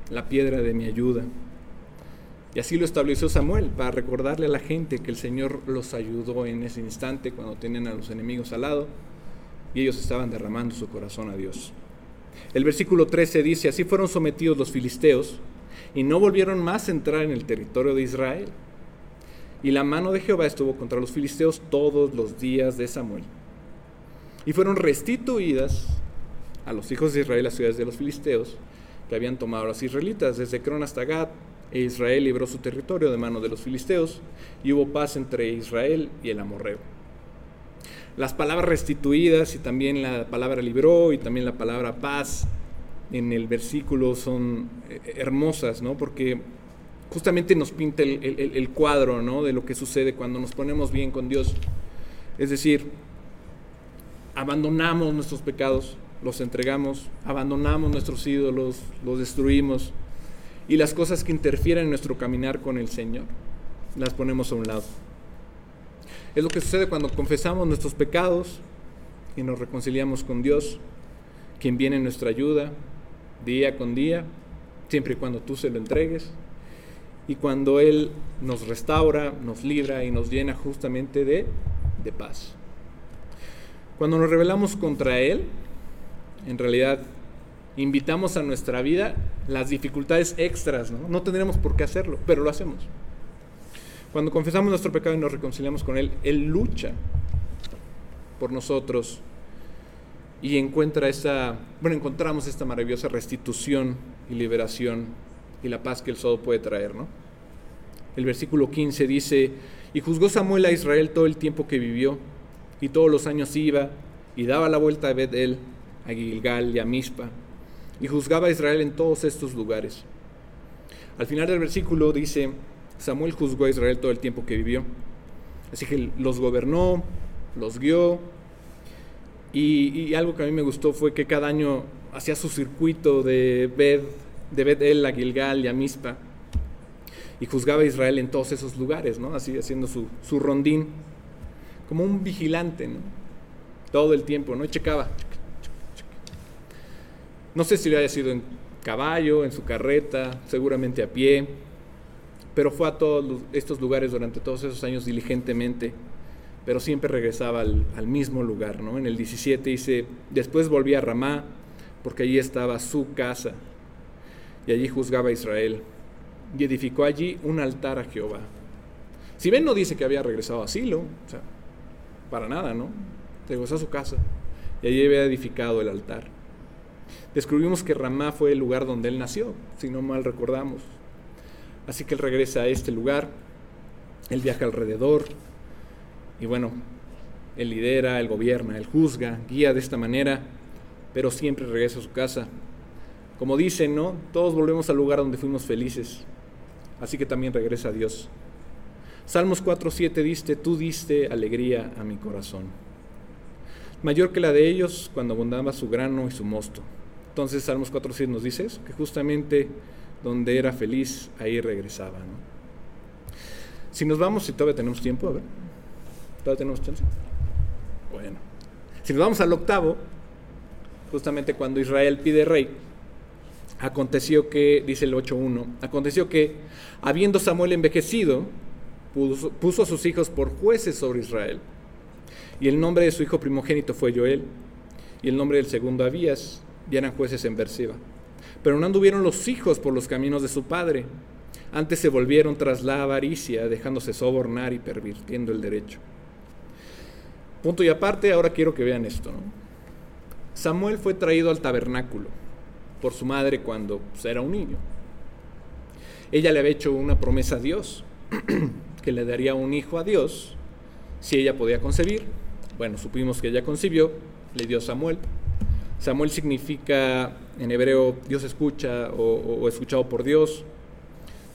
la piedra de mi ayuda. Y así lo estableció Samuel, para recordarle a la gente que el Señor los ayudó en ese instante cuando tenían a los enemigos al lado y ellos estaban derramando su corazón a Dios. El versículo 13 dice, así fueron sometidos los filisteos y no volvieron más a entrar en el territorio de Israel. Y la mano de Jehová estuvo contra los filisteos todos los días de Samuel. Y fueron restituidas a los hijos de Israel las ciudades de los filisteos que habían tomado a los israelitas, desde Cron hasta Gad, e Israel libró su territorio de manos de los filisteos y hubo paz entre Israel y el amorreo. Las palabras restituidas y también la palabra libró y también la palabra paz en el versículo son eh, hermosas, ¿no? Porque justamente nos pinta el, cuadro, ¿no? De lo que sucede cuando nos ponemos bien con Dios. Es decir, abandonamos nuestros pecados, los entregamos, abandonamos nuestros ídolos, los destruimos y las cosas que interfieren en nuestro caminar con el Señor las ponemos a un lado. Es lo que sucede cuando confesamos nuestros pecados y nos reconciliamos con Dios, quien viene en nuestra ayuda día con día, siempre y cuando tú se lo entregues, y cuando Él nos restaura, nos libra y nos llena justamente de, de paz. Cuando nos rebelamos contra Él, en realidad invitamos a nuestra vida las dificultades extras, ¿no? No tendríamos por qué hacerlo, pero lo hacemos. Cuando confesamos nuestro pecado y nos reconciliamos con Él, Él lucha por nosotros y encuentra esa, bueno, encontramos esta maravillosa restitución y liberación y la paz que el solo puede traer, ¿no? El versículo 15 dice, y juzgó Samuel a Israel todo el tiempo que vivió, y todos los años iba y daba la vuelta a Bethel, a Gilgal y a Mizpa, y juzgaba a Israel en todos estos lugares. Al final del versículo dice, Samuel juzgó a Israel todo el tiempo que vivió. Así que los gobernó, los guió, y, algo que a mí me gustó fue que cada año hacía su circuito de Beth, de Beth a Gilgal y a Mizpa, y juzgaba a Israel en todos esos lugares, ¿no? Así haciendo su, su rondín, como un vigilante, ¿no? Todo el tiempo, ¿no? Y checaba. No sé si le haya sido en caballo, en su carreta, seguramente a pie, pero fue a todos estos lugares durante todos esos años diligentemente, pero siempre regresaba al, mismo lugar. ¿no? En el 17 dice, después volví a Ramá, porque allí estaba su casa, y allí juzgaba a Israel, y edificó allí un altar a Jehová. Si ven, no dice que había regresado a Silo, o sea, para nada, ¿no? Regresó a su casa, y allí había edificado el altar. Descubrimos que Ramá fue el lugar donde él nació, si no mal recordamos. Así que él regresa a este lugar, él viaja alrededor y bueno, él lidera, él gobierna, él juzga, guía de esta manera, pero siempre regresa a su casa. Como dicen, ¿no? Todos volvemos al lugar donde fuimos felices. Así que también regresa a Dios. Salmos 4.7 dice, tú diste alegría a mi corazón. Mayor que la de ellos cuando abundaba su grano y su mosto. Entonces Salmos 4.7 nos dice que justamente donde era feliz, ahí regresaba. Si nos vamos, si todavía tenemos tiempo, a ver. ¿Todavía tenemos chance? Bueno. Si nos vamos al octavo, justamente cuando Israel pide rey, aconteció que, dice el 8.1, aconteció que, habiendo Samuel envejecido, puso, puso, a sus hijos por jueces sobre Israel. Y el nombre de su hijo primogénito fue Joel, y el nombre del segundo Abías, y eran jueces en Berseba. Pero no anduvieron los hijos por los caminos de su padre. Antes se volvieron tras la avaricia, dejándose sobornar y pervirtiendo el derecho. Punto y aparte, ahora quiero que vean esto. Samuel fue traído al tabernáculo por su madre cuando pues, era un niño. Ella le había hecho una promesa a Dios, *clears throat* que le daría un hijo a Dios si ella podía concebir. Bueno, supimos que ella concibió, le dio Samuel. Samuel significa en hebreo Dios escucha o, escuchado por Dios.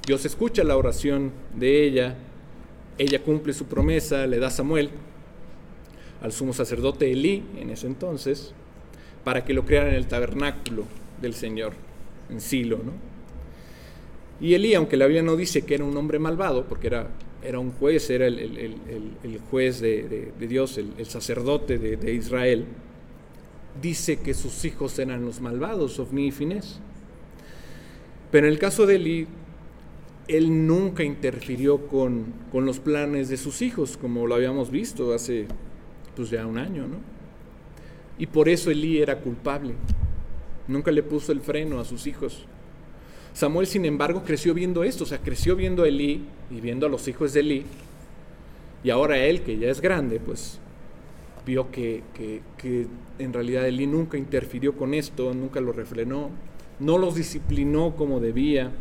Dios escucha la oración de ella, ella cumple su promesa, le da Samuel al sumo sacerdote Elí en ese entonces para que lo creara en el tabernáculo del Señor, en Silo. ¿no? Y Elí, aunque la Biblia no dice que era un hombre malvado, porque era, era un juez, era el, juez de, Dios, el, sacerdote de Israel, dice que sus hijos eran los malvados, Ofni y Finés. Pero en el caso de Eli, él nunca interfirió con, los planes de sus hijos, como lo habíamos visto hace pues ya un año, ¿no? Y por eso Elí era culpable. Nunca le puso el freno a sus hijos. Samuel, sin embargo, creció viendo esto, o sea, creció viendo a Elí y viendo a los hijos de Elí. Y ahora él, que ya es grande, pues vio que, en realidad Elí nunca interfirió con esto, nunca lo refrenó, no los disciplinó como debía,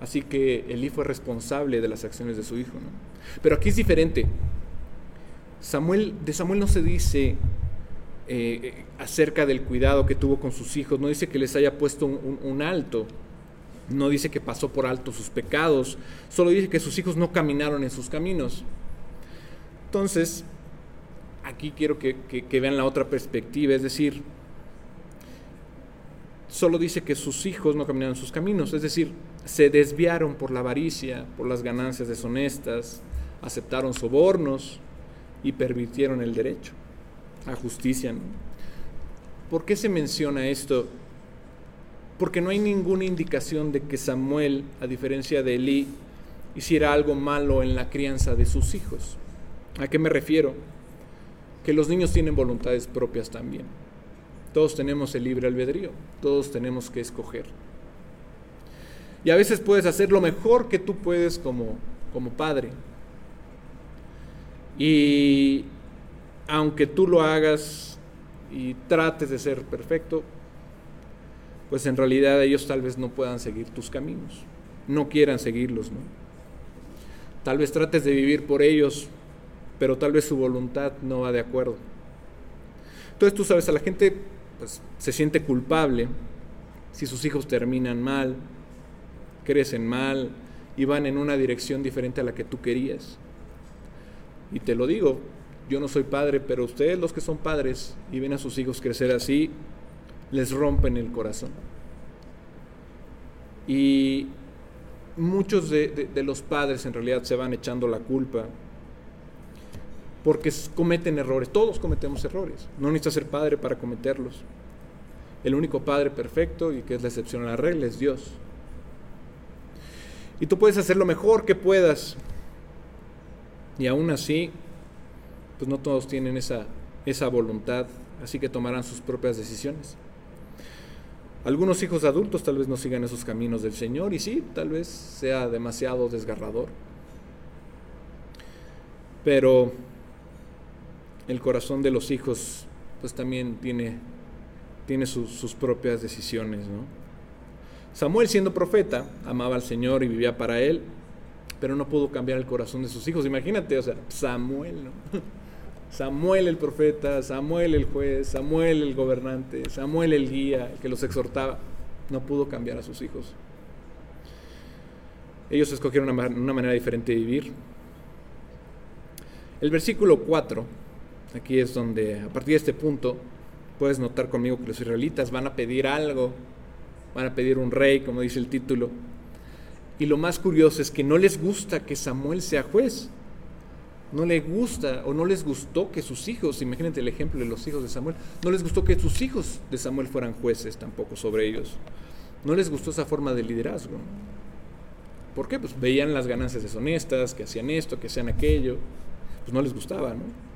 así que Elí fue responsable de las acciones de su hijo. Pero aquí es diferente. Samuel, de Samuel no se dice eh, acerca del cuidado que tuvo con sus hijos, no dice que les haya puesto un alto, no dice que pasó por alto sus pecados, solo dice que sus hijos no caminaron en sus caminos. Entonces, aquí quiero que, vean la otra perspectiva, es decir, solo dice que sus hijos no caminaron sus caminos, es decir, se desviaron por la avaricia, por las ganancias deshonestas, aceptaron sobornos y permitieron el derecho a justicia. ¿Por qué se menciona esto? Porque no hay ninguna indicación de que Samuel, a diferencia de Elí, hiciera algo malo en la crianza de sus hijos. ¿A qué me refiero? Que los niños tienen voluntades propias también. Todos tenemos el libre albedrío, todos tenemos que escoger. Y a veces puedes hacer lo mejor que tú puedes como, como padre. Y aunque tú lo hagas y trates de ser perfecto, pues en realidad ellos tal vez no puedan seguir tus caminos, no quieran seguirlos, ¿no? Tal vez trates de vivir por ellos, pero tal vez su voluntad no va de acuerdo. Entonces tú sabes, a la gente pues, se siente culpable si sus hijos terminan mal, crecen mal y van en una dirección diferente a la que tú querías. Y te lo digo, yo no soy padre, pero ustedes los que son padres y ven a sus hijos crecer así, les rompen el corazón. Y muchos de, los padres en realidad se van echando la culpa porque cometen errores. Todos cometemos errores. No necesitas ser padre para cometerlos. El único padre perfecto y que es la excepción a la regla es Dios. Y tú puedes hacer lo mejor que puedas. Y aún así, pues no todos tienen esa, esa voluntad, así que tomarán sus propias decisiones. Algunos hijos adultos tal vez no sigan esos caminos del Señor y sí, tal vez sea demasiado desgarrador. Pero el corazón de los hijos pues también tiene, tiene sus, propias decisiones. ¿no? Samuel siendo profeta amaba al Señor y vivía para él, pero no pudo cambiar el corazón de sus hijos. Imagínate, o sea, Samuel, ¿no? *laughs* Samuel el profeta, Samuel el juez, Samuel el gobernante, Samuel el guía, el que los exhortaba, no pudo cambiar a sus hijos. Ellos escogieron una, una manera diferente de vivir. El versículo 4 Aquí es donde, a partir de este punto, puedes notar conmigo que los israelitas van a pedir algo, van a pedir un rey, como dice el título. Y lo más curioso es que no les gusta que Samuel sea juez. No les gusta o no les gustó que sus hijos, imagínate el ejemplo de los hijos de Samuel, no les gustó que sus hijos de Samuel fueran jueces tampoco sobre ellos. No les gustó esa forma de liderazgo. ¿Por qué? Pues veían las ganancias deshonestas, que hacían esto, que hacían aquello. Pues no les gustaba, ¿no?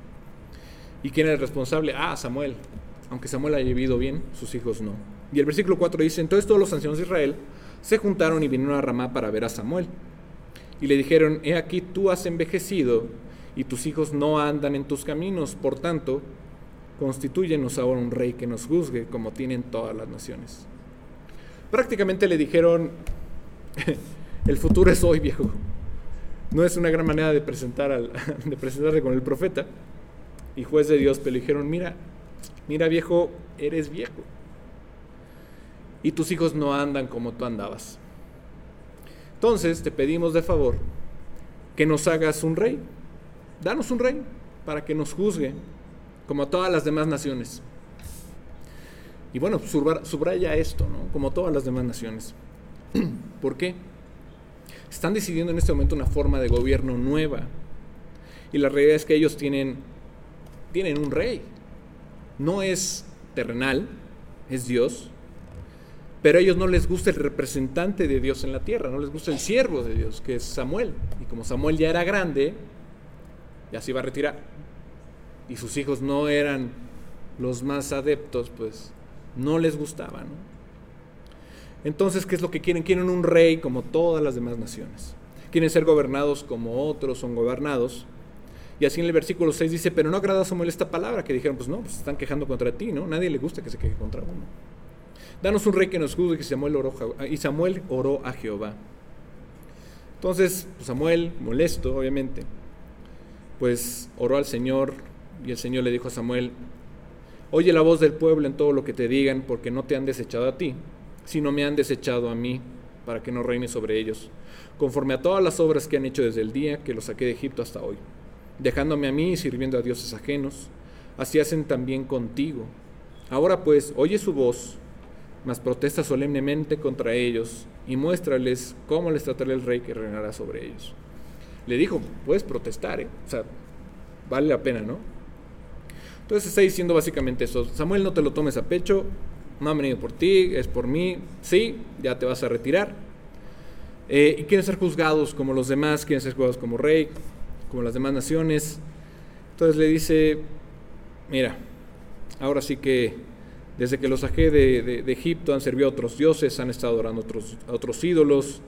¿Y quién era el responsable? Ah, Samuel. Aunque Samuel haya vivido bien, sus hijos no. Y el versículo 4 dice, entonces todos los ancianos de Israel se juntaron y vinieron a Ramá para ver a Samuel. Y le dijeron, he aquí tú has envejecido y tus hijos no andan en tus caminos, por tanto, constituyenos ahora un rey que nos juzgue como tienen todas las naciones. Prácticamente le dijeron, *laughs* el futuro es hoy, viejo. No es una gran manera de, presentar al, *laughs* de presentarse con el profeta, y juez de Dios, pero le dijeron, mira, mira viejo, eres viejo. Y tus hijos no andan como tú andabas. Entonces te pedimos de favor que nos hagas un rey. Danos un rey para que nos juzgue como todas las demás naciones. Y bueno, subraya esto, ¿no? Como todas las demás naciones. *clears throat* ¿Por qué? Están decidiendo en este momento una forma de gobierno nueva. Y la realidad es que ellos tienen tienen un rey. No es terrenal, es Dios, pero a ellos no les gusta el representante de Dios en la tierra, no les gusta el siervo de Dios, que es Samuel. Y como Samuel ya era grande, ya se iba a retirar, y sus hijos no eran los más adeptos, pues no les gustaba. Entonces, ¿qué es lo que quieren? Quieren un rey como todas las demás naciones. Quieren ser gobernados como otros son gobernados. Y así en el versículo 6 dice, pero no agrada a Samuel esta palabra, que dijeron, pues no, pues están quejando contra ti, ¿no? Nadie le gusta que se queje contra uno. Danos un rey que nos juzgue, que Samuel oró, y Samuel oró a Jehová. Entonces, pues Samuel, molesto, obviamente, pues oró al Señor, y el Señor le dijo a Samuel, oye la voz del pueblo en todo lo que te digan, porque no te han desechado a ti, sino me han desechado a mí, para que no reine sobre ellos, conforme a todas las obras que han hecho desde el día que los saqué de Egipto hasta hoy dejándome a mí y sirviendo a dioses ajenos, así hacen también contigo. Ahora pues, oye su voz, mas protesta solemnemente contra ellos y muéstrales cómo les tratará el rey que reinará sobre ellos. Le dijo, puedes protestar, ¿eh? o sea, vale la pena, ¿no? Entonces está diciendo básicamente eso, Samuel no te lo tomes a pecho, no han venido por ti, es por mí, sí, ya te vas a retirar. Eh, y quieren ser juzgados como los demás, quieren ser juzgados como rey, como las demás naciones. Entonces le dice, mira, ahora sí que desde que los saqué de, Egipto han servido a otros dioses, han estado adorando a otros ídolos,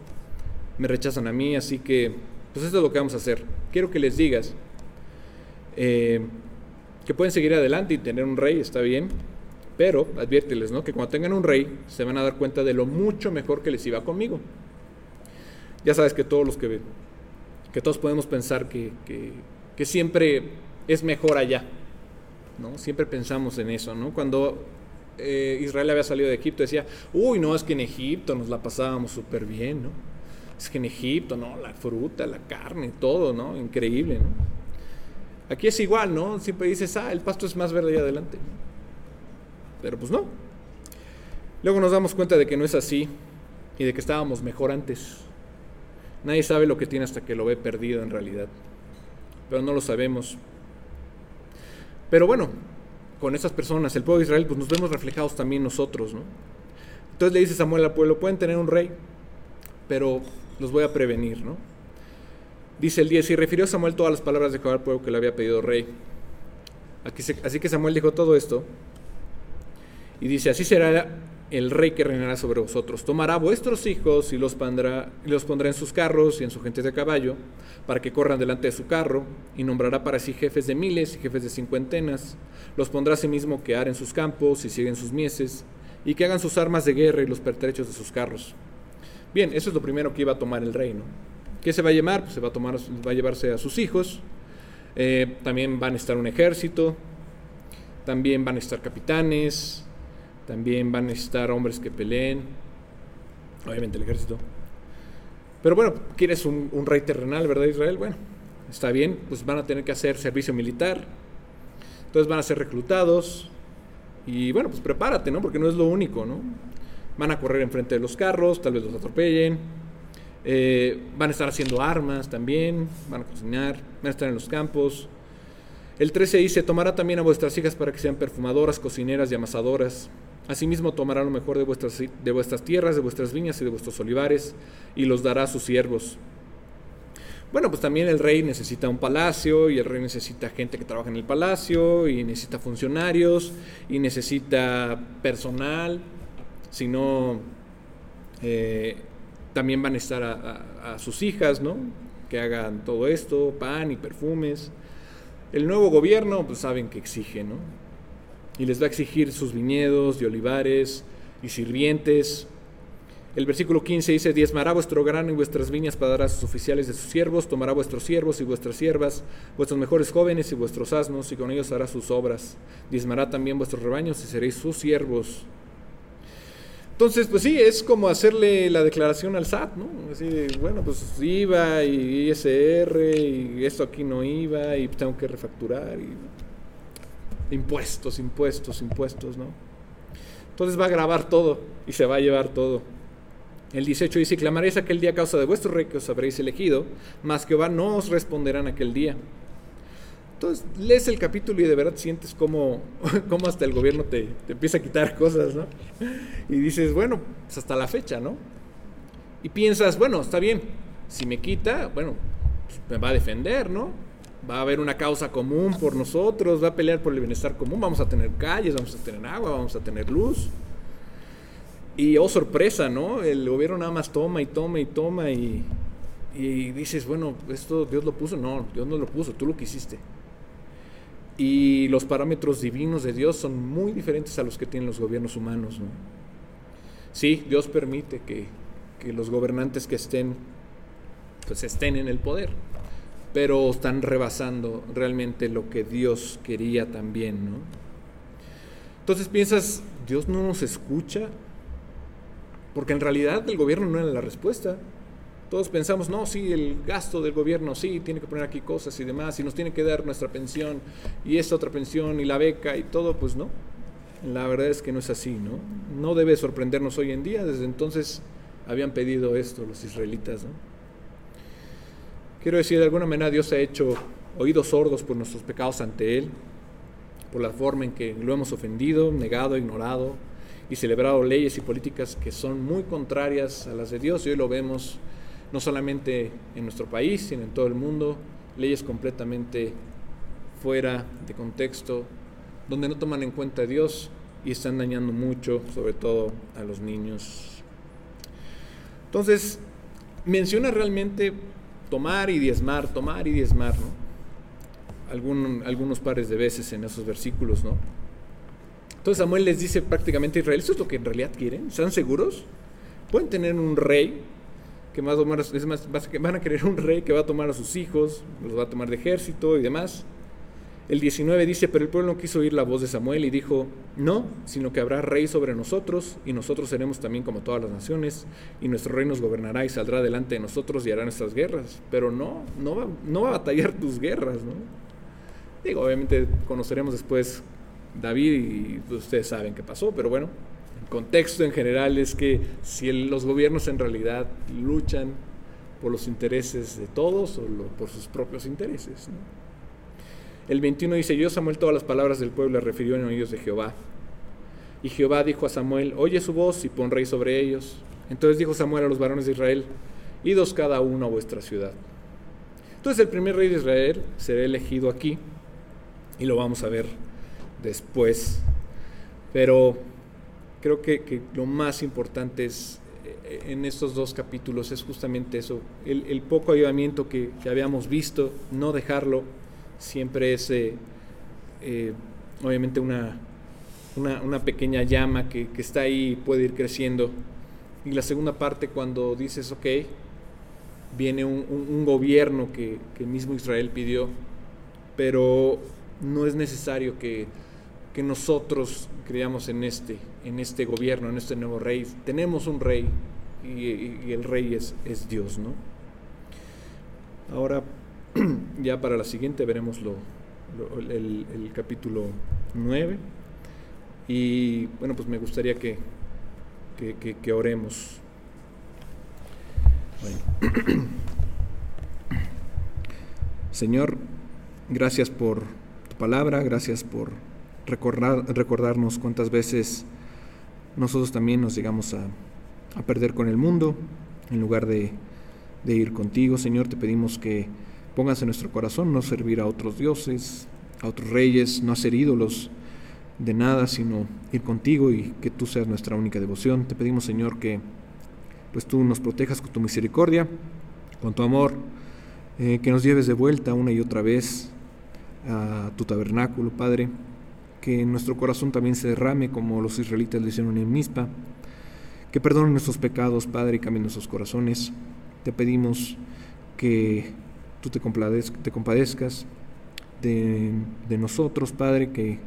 me rechazan a mí, así que pues esto es lo que vamos a hacer. Quiero que les digas eh, que pueden seguir adelante y tener un rey, está bien, pero adviérteles, ¿no? Que cuando tengan un rey se van a dar cuenta de lo mucho mejor que les iba conmigo. Ya sabes que todos los que que todos podemos pensar que, que, siempre es mejor allá, ¿no? Siempre pensamos en eso, ¿no? Cuando eh, Israel había salido de Egipto decía, uy, no, es que en Egipto nos la pasábamos súper bien, ¿no? Es que en Egipto, ¿no? La fruta, la carne, todo, ¿no? Increíble, ¿no? Aquí es igual, ¿no? Siempre dices, ah, el pasto es más verde allá adelante. Pero pues no. Luego nos damos cuenta de que no es así y de que estábamos mejor antes. Nadie sabe lo que tiene hasta que lo ve perdido en realidad. Pero no lo sabemos. Pero bueno, con esas personas, el pueblo de Israel, pues nos vemos reflejados también nosotros, ¿no? Entonces le dice Samuel al pueblo, pueden tener un rey, pero los voy a prevenir, ¿no? Dice el 10, y refirió Samuel todas las palabras de Jehová al pueblo que le había pedido rey. así que Samuel dijo todo esto. Y dice, así será el rey que reinará sobre vosotros. Tomará vuestros hijos y los, pondrá, los pondrá en sus carros y en sus gentes de caballo, para que corran delante de su carro, y nombrará para sí jefes de miles y jefes de cincuentenas. Los pondrá a sí mismo que aren sus campos y siguen sus mieses, y que hagan sus armas de guerra y los pertrechos de sus carros. Bien, eso es lo primero que iba a tomar el rey, ¿no? ¿Qué se va a llamar? Pues se va a, tomar, va a llevarse a sus hijos. Eh, también van a estar un ejército. También van a estar capitanes. También van a estar hombres que peleen. Obviamente el ejército. Pero bueno, quieres un, un rey terrenal, ¿verdad, Israel? Bueno, está bien, pues van a tener que hacer servicio militar. Entonces van a ser reclutados. Y bueno, pues prepárate, ¿no? Porque no es lo único, ¿no? Van a correr enfrente de los carros, tal vez los atropellen eh, van a estar haciendo armas también, van a cocinar, van a estar en los campos. El 13 dice, tomará también a vuestras hijas para que sean perfumadoras, cocineras y amasadoras. Asimismo tomará lo mejor de vuestras, de vuestras tierras, de vuestras viñas y de vuestros olivares, y los dará a sus siervos. Bueno, pues también el rey necesita un palacio y el rey necesita gente que trabaja en el palacio y necesita funcionarios y necesita personal, si no, eh, también van a estar a, sus hijas, ¿no? Que hagan todo esto, pan y perfumes. El nuevo gobierno, pues saben que exige, ¿no? Y les va a exigir sus viñedos y olivares y sirvientes. El versículo 15 dice, diezmará vuestro grano y vuestras viñas para dar a sus oficiales de sus siervos, tomará vuestros siervos y vuestras siervas, vuestros mejores jóvenes y vuestros asnos, y con ellos hará sus obras. Diezmará también vuestros rebaños y seréis sus siervos. Entonces, pues sí, es como hacerle la declaración al SAT, ¿no? Bueno, pues IVA y ISR y esto aquí no iba y tengo que refacturar y impuestos, impuestos, impuestos, ¿no? Entonces va a grabar todo y se va a llevar todo. El 18 dice, clamaréis aquel día a causa de vuestro rey que os habréis elegido, mas Jehová no os responderán aquel día. Entonces lees el capítulo y de verdad sientes cómo, *laughs* hasta el gobierno te, empieza a quitar cosas, ¿no? Y dices, bueno, pues hasta la fecha, ¿no? Y piensas, bueno, está bien, si me quita, bueno, pues me va a defender, ¿no? Va a haber una causa común por nosotros, va a pelear por el bienestar común, vamos a tener calles, vamos a tener agua, vamos a tener luz. Y oh sorpresa, ¿no? El gobierno nada más toma y toma y toma y, y dices, bueno, esto Dios lo puso, no, Dios no lo puso, tú lo quisiste. Y los parámetros divinos de Dios son muy diferentes a los que tienen los gobiernos humanos. ¿no? Sí, Dios permite que, que, los gobernantes que estén, pues estén en el poder, pero están rebasando realmente lo que Dios quería también. ¿no? Entonces piensas, Dios no nos escucha, porque en realidad el gobierno no era la respuesta. Todos pensamos, no, sí, el gasto del gobierno, sí, tiene que poner aquí cosas y demás, y nos tiene que dar nuestra pensión, y esta otra pensión, y la beca, y todo, pues no. La verdad es que no es así, ¿no? No debe sorprendernos hoy en día, desde entonces habían pedido esto los israelitas, ¿no? Quiero decir, de alguna manera Dios ha hecho oídos sordos por nuestros pecados ante Él, por la forma en que lo hemos ofendido, negado, ignorado y celebrado leyes y políticas que son muy contrarias a las de Dios y hoy lo vemos no solamente en nuestro país, sino en todo el mundo, leyes completamente fuera de contexto, donde no toman en cuenta a Dios y están dañando mucho, sobre todo a los niños. Entonces, menciona realmente tomar y diezmar, tomar y diezmar, ¿no? algunos pares de veces en esos versículos, ¿no? Entonces Samuel les dice prácticamente a Israel, ¿eso es lo que en realidad quieren? ¿Están seguros? ¿Pueden tener un rey que va a tomar, es más, van a querer un rey que va a tomar a sus hijos, los va a tomar de ejército y demás? El 19 dice, pero el pueblo no quiso oír la voz de Samuel y dijo, no, sino que habrá rey sobre nosotros y nosotros seremos también como todas las naciones y nuestro rey nos gobernará y saldrá delante de nosotros y hará nuestras guerras. Pero no, no va, no va a batallar tus guerras, ¿no? Digo, obviamente conoceremos después David y ustedes saben qué pasó, pero bueno, el contexto en general es que si los gobiernos en realidad luchan por los intereses de todos o por sus propios intereses. ¿no? El 21 dice, yo Samuel todas las palabras del pueblo refirió en oídos de Jehová. Y Jehová dijo a Samuel, oye su voz y pon rey sobre ellos. Entonces dijo Samuel a los varones de Israel, idos cada uno a vuestra ciudad. Entonces el primer rey de Israel será elegido aquí y lo vamos a ver después. Pero creo que, lo más importante es eh, en estos dos capítulos es justamente eso, el, poco avivamiento que, que habíamos visto, no dejarlo siempre es eh, eh, obviamente una, una, pequeña llama que, está ahí y puede ir creciendo. Y la segunda parte cuando dices, ok, viene un, gobierno que, que, mismo Israel pidió, pero no es necesario que, que nosotros creamos en este, en este gobierno, en este nuevo rey. Tenemos un rey y, el rey es, es Dios, ¿no? Ahora, *clears throat* ya para la siguiente veremos lo, el, capítulo 9. Y bueno, pues me gustaría que, que, oremos. *clears throat* Señor, gracias por tu palabra, gracias por recordar, recordarnos cuántas veces nosotros también nos llegamos a, a perder con el mundo en lugar de, de ir contigo. Señor, te pedimos que Pongas en nuestro corazón no servir a otros dioses, a otros reyes, no hacer ídolos de nada, sino ir contigo y que tú seas nuestra única devoción. Te pedimos, Señor, que pues tú nos protejas con tu misericordia, con tu amor, eh, que nos lleves de vuelta una y otra vez a tu tabernáculo, Padre, que nuestro corazón también se derrame como los israelitas le hicieron en Mispa, que perdone nuestros pecados, Padre, y cambie nuestros corazones. Te pedimos que tú te, te compadezcas de, nosotros, Padre, que,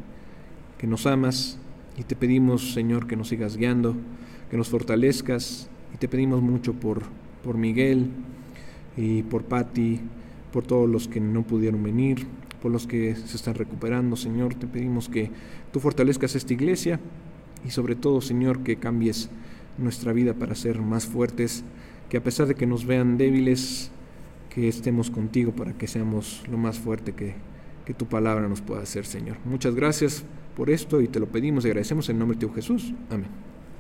que nos amas y te pedimos, Señor, que nos sigas guiando, que nos fortalezcas y te pedimos mucho por, por Miguel y por Patti, por todos los que no pudieron venir, por los que se están recuperando, Señor, te pedimos que tú fortalezcas esta iglesia y sobre todo, Señor, que cambies nuestra vida para ser más fuertes, que a pesar de que nos vean débiles, que estemos contigo para que seamos lo más fuerte que, que tu palabra nos pueda hacer, Señor. Muchas gracias por esto y te lo pedimos y agradecemos en nombre de Jesús. Amén.